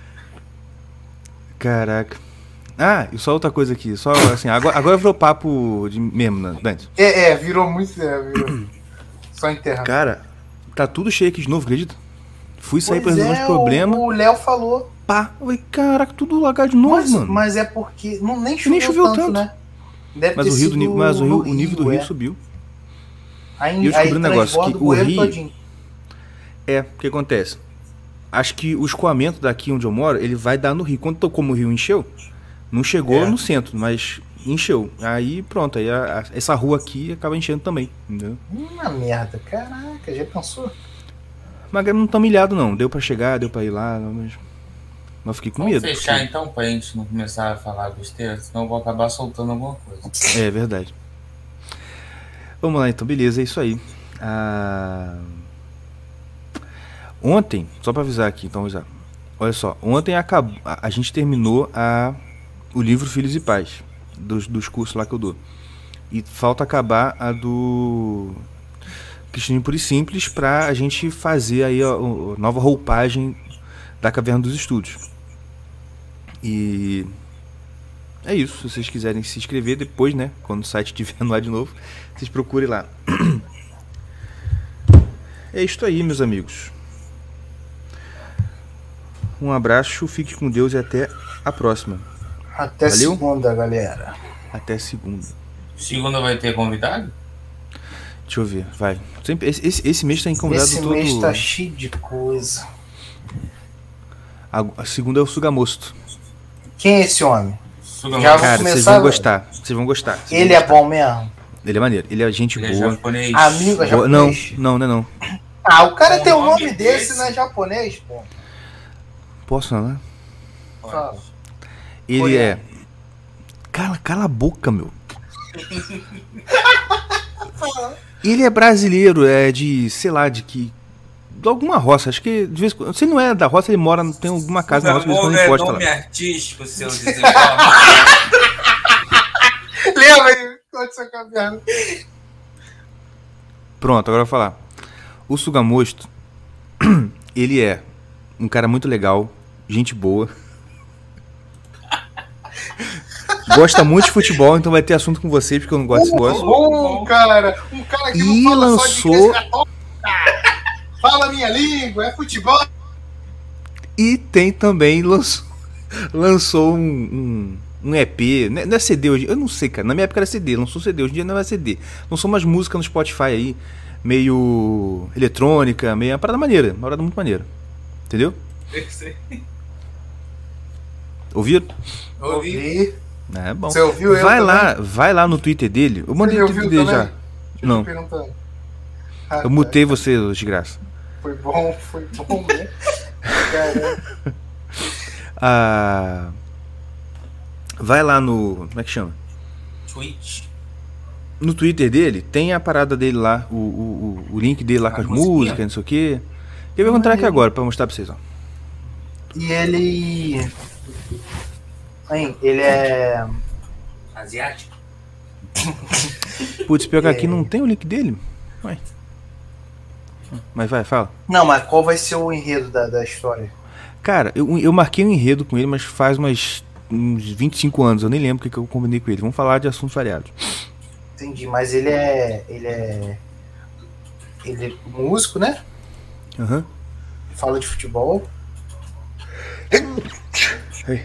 Caraca. Ah, e só outra coisa aqui. Só assim, agora, agora virou papo de mesmo, né, Dante? É, é, virou muito. É, virou. Só enterrar. Cara, tá tudo cheio aqui de novo, acredita? Fui sair pra Pois resolver é, uns problemas. O Léo falou. Pá. Eu falei, caraca, tudo lagado de novo, Mas, mano. mas é porque. Não, nem choveu, Nem choveu tanto, tanto. né? Deve Mas o rio do mas o, rio, o nível do rio é. subiu. Aí, E eu descobri um negócio, que o rio- todinho. É, o que acontece? Acho que o escoamento daqui onde eu moro, ele vai dar no rio. Quando como o rio encheu, não chegou É. no centro, mas encheu. Aí pronto, aí a- a- essa rua aqui acaba enchendo também, entendeu? Uma merda. Caraca, já pensou? Mas não tá milhado não, deu pra chegar, deu pra ir lá, mas, mas fiquei com Vamos medo. fechar porque- então pra gente não começar a falar besteira, senão eu vou acabar soltando alguma coisa. É verdade. Vamos lá então, beleza, é isso aí. Ah, Ontem, só pra avisar aqui, então avisar. Olha só, ontem acabou, a, a gente terminou a, o livro Filhos e Pais, dos, dos cursos lá que eu dou. E falta acabar a do Cristianismo Puro e Simples pra a gente fazer aí a, a nova roupagem da Caverna dos Estudos. E é isso. Se vocês quiserem se inscrever depois, né? Quando o site estiver no ar de novo, vocês procurem lá. É isso aí, meus amigos. Um abraço, fique com Deus e até a próxima. Até Valeu? segunda, galera. Até segunda. Segunda vai ter convidado? Deixa eu ver, vai. Sempre, esse, esse, esse mês tem convidado Esse todo. mês tá cheio de coisa. A, a segunda é o Sugamosto. Quem é esse homem? Suga Já Cara, vocês vão agora. gostar. Vocês vão gostar. vocês vão Ele é gostar. bom mesmo? Ele é maneiro. Ele é gente Ele é boa. japonês. Amigo é Boa- Não, japonês? não, não é não. Ah, o cara Com tem um nome nome desse, desse. não é japonês, pô. Posso falar? Fala. Ele é. Cala, cala a boca, meu. Ele é brasileiro, é de, sei lá, de que. De alguma roça, acho que de vez. Se não é da roça, ele mora, tem alguma casa na roça, de vez em quando é posta nome lá. artístico, seu. Lembra aí? Aconteceu com a piada. Pronto, agora eu vou falar. O Sugamosto, ele é um cara muito legal, gente boa. Gosta muito de futebol, então vai ter assunto com vocês, porque eu não gosto desse negócio. Bom, cara. Um cara que E não fala só de lançou- católica. Fala minha língua, é futebol. E tem também, lançou, lançou um, um, um EP, né, não é CD hoje, eu não sei, cara. Na minha época era CD, lançou CD, hoje em dia não é CD. Lançou umas músicas no Spotify aí, meio eletrônica, meio uma parada maneira, uma parada muito maneira. Entendeu? Ouviram? Ouvi. É bom. Você ouviu eu vai também? lá, vai lá no Twitter dele. Eu mandei o Twitter dele já. também? Deixa eu Não. perguntando. Ah, Eu tá. mutei você, ô desgraça. Foi bom, foi bom, né? Caramba. Ah, vai lá no. Como é que chama? Twitch. No Twitter dele, tem a parada dele lá, o, o, o- o link dele lá com A as musiquinha? músicas, não sei o quê. Eu vou encontrar aqui agora pra mostrar pra vocês, ó. E ele. Hein, ele é. Asiático. Putz, pior que É. aqui não tem o link dele. Ué. Mas vai, fala. Não, mas qual vai ser o enredo da, da história? Cara, eu, eu marquei um enredo com ele, mas faz umas, uns 25 anos. Eu nem lembro o que, que eu combinei com ele. Vamos falar de assuntos variados. Entendi, mas ele é. Ele é. Ele é músico, né? Aham. Fala de futebol. Ei.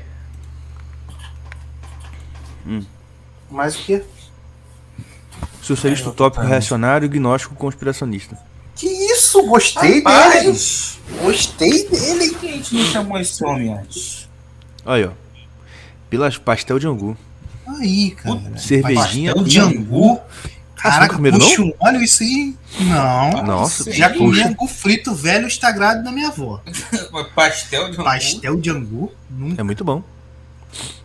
Mais o quê? Socialista utópico reacionário, gnóstico conspiracionista. Isso? Gostei dele. Rapaz, Gostei dele. por que a gente não chamou esse homem antes? Olha, ó. Pelas pastel de angu. Aí, cara. Cervejinha. Pastel de angu. Caraca, comeram, não? puxa, um- olha isso aí. Não. Nossa, Já puxa. comi angu frito velho estragado da minha avó. Pastel de um Pastel de angu? Nunca. É muito bom.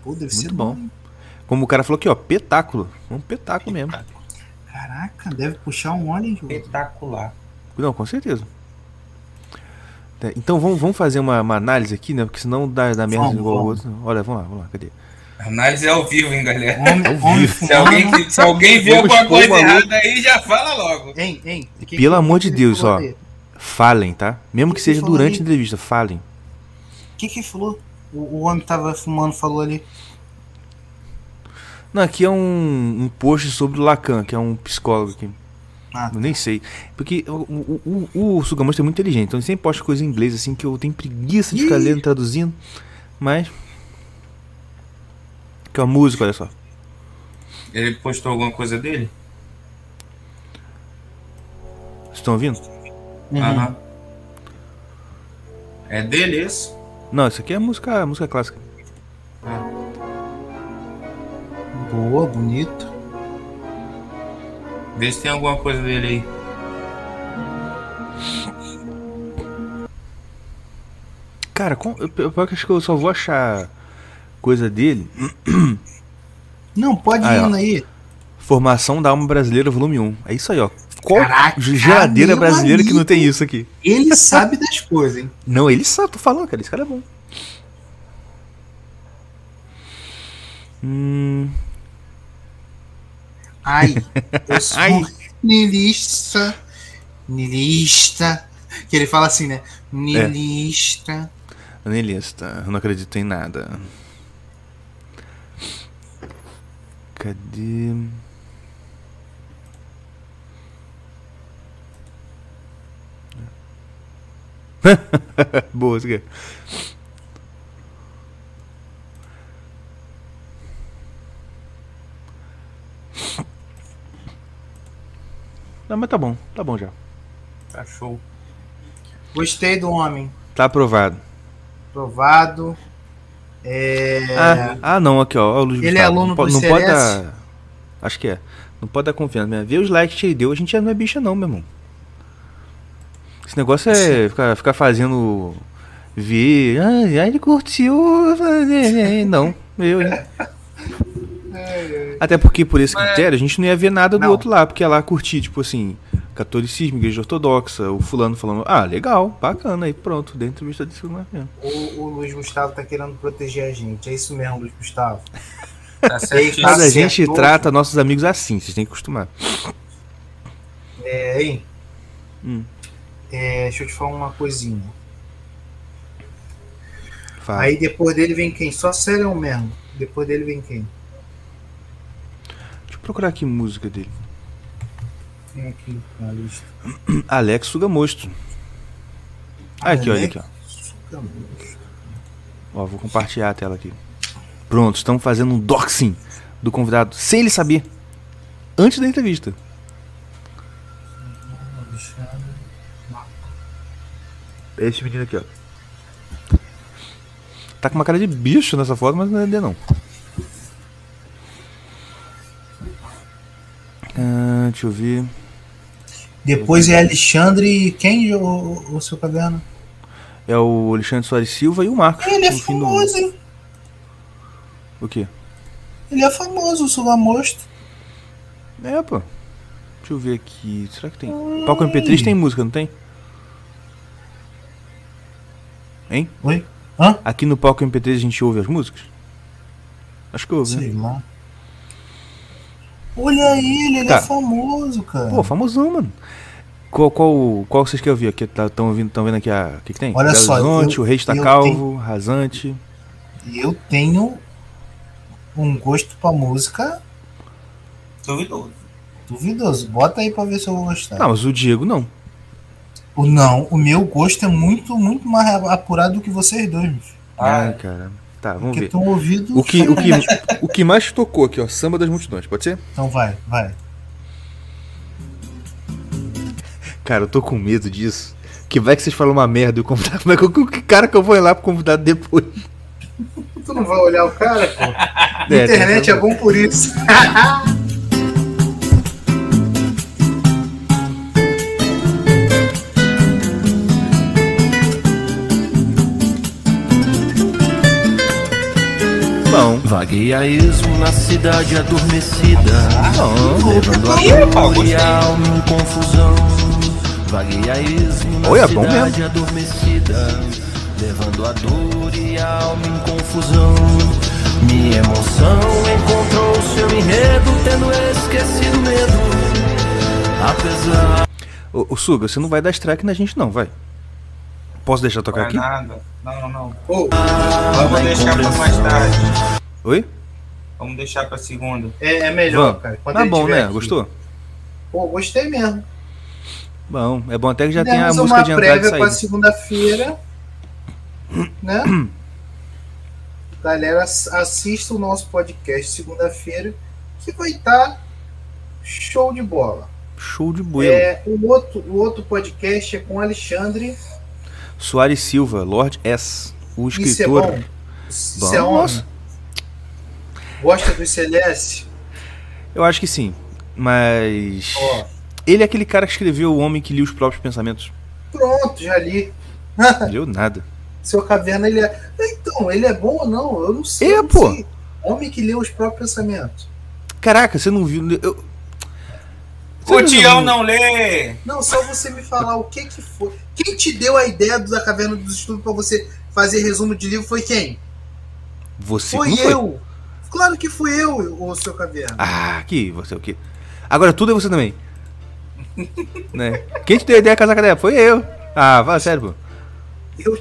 Pô, deve ser Muito bom. Como o cara falou aqui, ó, petáculo. Um petáculo mesmo. Caraca, deve puxar um óleo, espetacular. Não, com certeza. É, Então vamos, vamos fazer uma, uma análise aqui, né? Porque senão dá, dá merda Vamos, igual o vamos. outro. Olha, vamos lá, vamos lá, cadê? Análise ao vivo, hein, galera? Homem, homem vivo. Se alguém, se alguém vê alguma coisa errada aí, já fala logo. Hein, hein? que Pelo que- amor de Deus, ó. Falem, tá? Mesmo que que seja durante aí? a entrevista, falem. O que que falou? O, o homem tava fumando, falou ali. Não, aqui é um, um post sobre o Lacan, que é um psicólogo aqui. Ah, Eu nem sei. Porque o, o, o, o Sugamonster é muito inteligente, então ele sempre posta coisa em inglês, assim, que eu tenho preguiça de ficar Ih. lendo, traduzindo. Mas. Que é uma música, olha só. Ele postou alguma coisa dele? Vocês estão ouvindo? Uhum. Aham. É dele isso? Não, isso aqui é música, música clássica. Boa, bonito. Vê se tem alguma coisa dele aí. Cara, com, eu, eu, eu acho que eu só vou achar coisa dele. Não, pode Aí, ir ó. indo aí. Formação da Alma Brasileira, volume 1. É isso aí, ó. Qual Caraca, geladeira brasileira que não amigo. tem isso aqui? Ele sabe das coisas, hein? Não, ele sabe, tô falando, cara. Esse cara é bom. Hum, Ai, eu sou Ai. nilista. Nilista. Que ele fala assim, né? Nilista. Anelista, eu não acredito em nada. Cadê? Boa, Não, mas tá bom, tá bom já. Tá show. Gostei do homem. Tá aprovado. Provado. É... Ah, ah, não, aqui ó. Ele é Gustavo. aluno não, pode- não pode dar. Acho que é. Não pode dar confiança. Mesmo. Vê os likes que ele deu, a gente já não é bicha, não, meu irmão. Esse negócio é ficar, ficar fazendo ver. Ah, ele curtiu. Não, eu, hein? Até porque, por esse critério, a gente não ia ver nada do Não. outro lá, porque ia lá curtir, tipo assim, catolicismo, igreja ortodoxa, o fulano falando, ah, legal, bacana, aí pronto, dentro da entrevista de segunda mesmo. O, o Luiz Gustavo tá querendo proteger a gente. É isso mesmo, Luiz Gustavo. Tá certíssimo. Mas a certo, gente outro. trata nossos amigos assim, vocês têm que acostumar. É, hein? Hum. É, deixa eu te falar uma coisinha. Fala. Aí depois dele vem quem? Só sério mesmo. Depois dele vem quem? Procurar aqui música dele. Tem aqui na lista. Alex Sugamosto. Ah, aqui, olha aqui, ó. Ó, vou compartilhar a tela aqui. Pronto, estamos fazendo um doxing do convidado, sem ele saber. Antes da entrevista. É esse menino aqui, ó. Tá com uma cara de bicho nessa foto, mas não é dele não. Deixa eu ver. Depois é Alexandre. Quem, o, o seu caverna? É o Alexandre Soares Silva e o Marcos. Ele é do- famoso, hein? O quê? Ele é famoso, o Sugamosto. É, pô. Deixa eu ver aqui. Será que tem? Palco MP3 tem música, não tem? Hein? Oi? Hã? Aqui no palco MP3 a gente ouve as músicas? Acho que ouve, né? Sei lá. Olha ele, ele Tá. é famoso, cara. Pô, famosão, mano. Qual, qual, qual vocês querem ouvir? Aqui estão ouvindo, tão vendo aqui a. O que, que tem? Olha Belo só, Horizonte, eu- o Rei está calvo, Rasante. Eu tenho um gosto pra música Duvidoso. duvidoso. Bota aí pra ver se eu vou gostar. Não, mas o Diego não. O não, o meu gosto é muito, muito mais apurado do que vocês dois. bicho. Ai, cara. Tá, vamos Porque ver. O que, o, que, o que mais tocou aqui, ó, Samba das Multidões, pode ser? Então vai, vai. Cara, eu tô com medo disso. Que vai que vocês falam uma merda e o convidado. É que cara que eu vou ir lá pro convidado depois? Tu não vai olhar o cara, pô. É, Internet tem- é bom por isso. Esmo na cidade adormecida. Levando a dor e a alma em confusão Vaguei a esmo na Oi, é bom cidade adormecida Levando a dor e a alma em confusão Minha emoção encontrou seu enredo Tendo esquecido o medo Apesar Ô, ô, Suga, você não vai dar strike na gente, não, vai. Posso deixar tocar Não aqui? nada. Não, não. Pô, Vamos deixar pra mais tarde. Oi? Vamos deixar pra segunda. é, é melhor, Vamos. cara. Quando Tá bom, né? aqui. Gostou? Pô, gostei mesmo. Bom, é bom até que já tem a Demos música uma de entrada e prévia pra saída. segunda-feira. Né? Galera, ass- assista o nosso podcast segunda-feira, que vai estar show de bola. Show de buelo. É, o, outro, o outro podcast é com o Alexandre. Soares Silva, Lord S. O Isso é escritor. bom. Isso Bom, é. Gosta do CLS? Eu acho que sim. Mas. Ó, Ele é aquele cara que escreveu O Homem que Lia os Próprios Pensamentos. pronto, já li. Deu nada. Seu caverna, ele é. Então, ele é bom ou não? Eu não sei. É, eu não pô. sei. Homem que lê os próprios pensamentos. Caraca, você não viu. Eu... O Você Tião não lê! Não, só você me falar o que que foi. Quem te deu a ideia da Caverna dos Estudos pra você fazer resumo de livro foi quem? Você Foi não foi? Claro que fui eu, o seu Caverna. Ah, que você o quê? Agora tudo é você também. né? Quem te deu a ideia de casar com a Débora? Foi eu. Ah, fala sério, pô. Eu.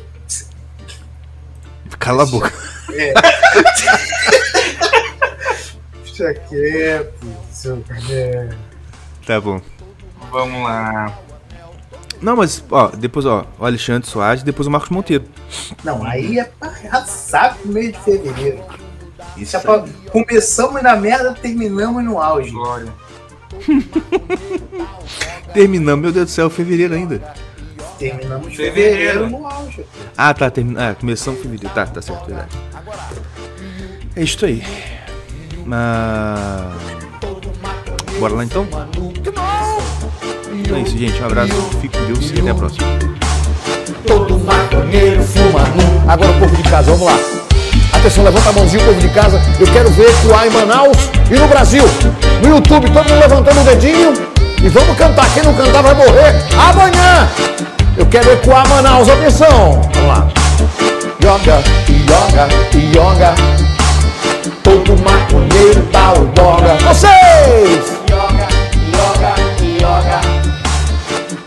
Cala a boca. É. Deixa quieto, seu Caverna. Tá bom. Vamos lá. Não, mas, ó, depois, ó, o Alexandre Soares, depois o Marcos Monteiro. Não, aí é pra arrasar pro mês de fevereiro. Isso É pra... Começamos na merda, terminamos no auge. Glória. Terminamos, meu Deus do céu, fevereiro ainda. Terminamos Fevereiro. fevereiro no auge. Ah, tá, terminando. Ah, começamos em fevereiro. Tá, tá certo, verdade. É isso aí. Mas. Bora lá então? Então é isso, gente. Um abraço, fique com Deus e até a próxima. Todo maconheiro fuma Agora o povo de casa, vamos lá. Atenção, levanta a mãozinha, o povo de casa. Eu quero ver ecoar em Manaus e no Brasil. No YouTube, todo mundo levantando o dedinho. E vamos cantar. Quem não cantar vai morrer amanhã. Eu quero ecoar Manaus. Atenção. Vamos lá. Yoga, yoga, yoga. Todo maconheiro tá o boga. Vocês! Yoga, yoga, yoga.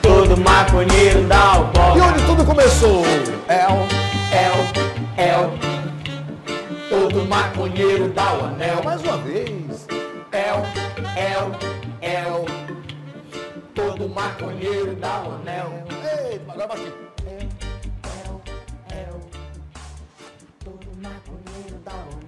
Todo maconheiro dá o E onde tudo começou? maconheiro dá o anel. Mais uma vez. El, el, el. Todo maconheiro dá o anel. Ei, agora bate. El, el, el. Todo maconheiro dá o anel.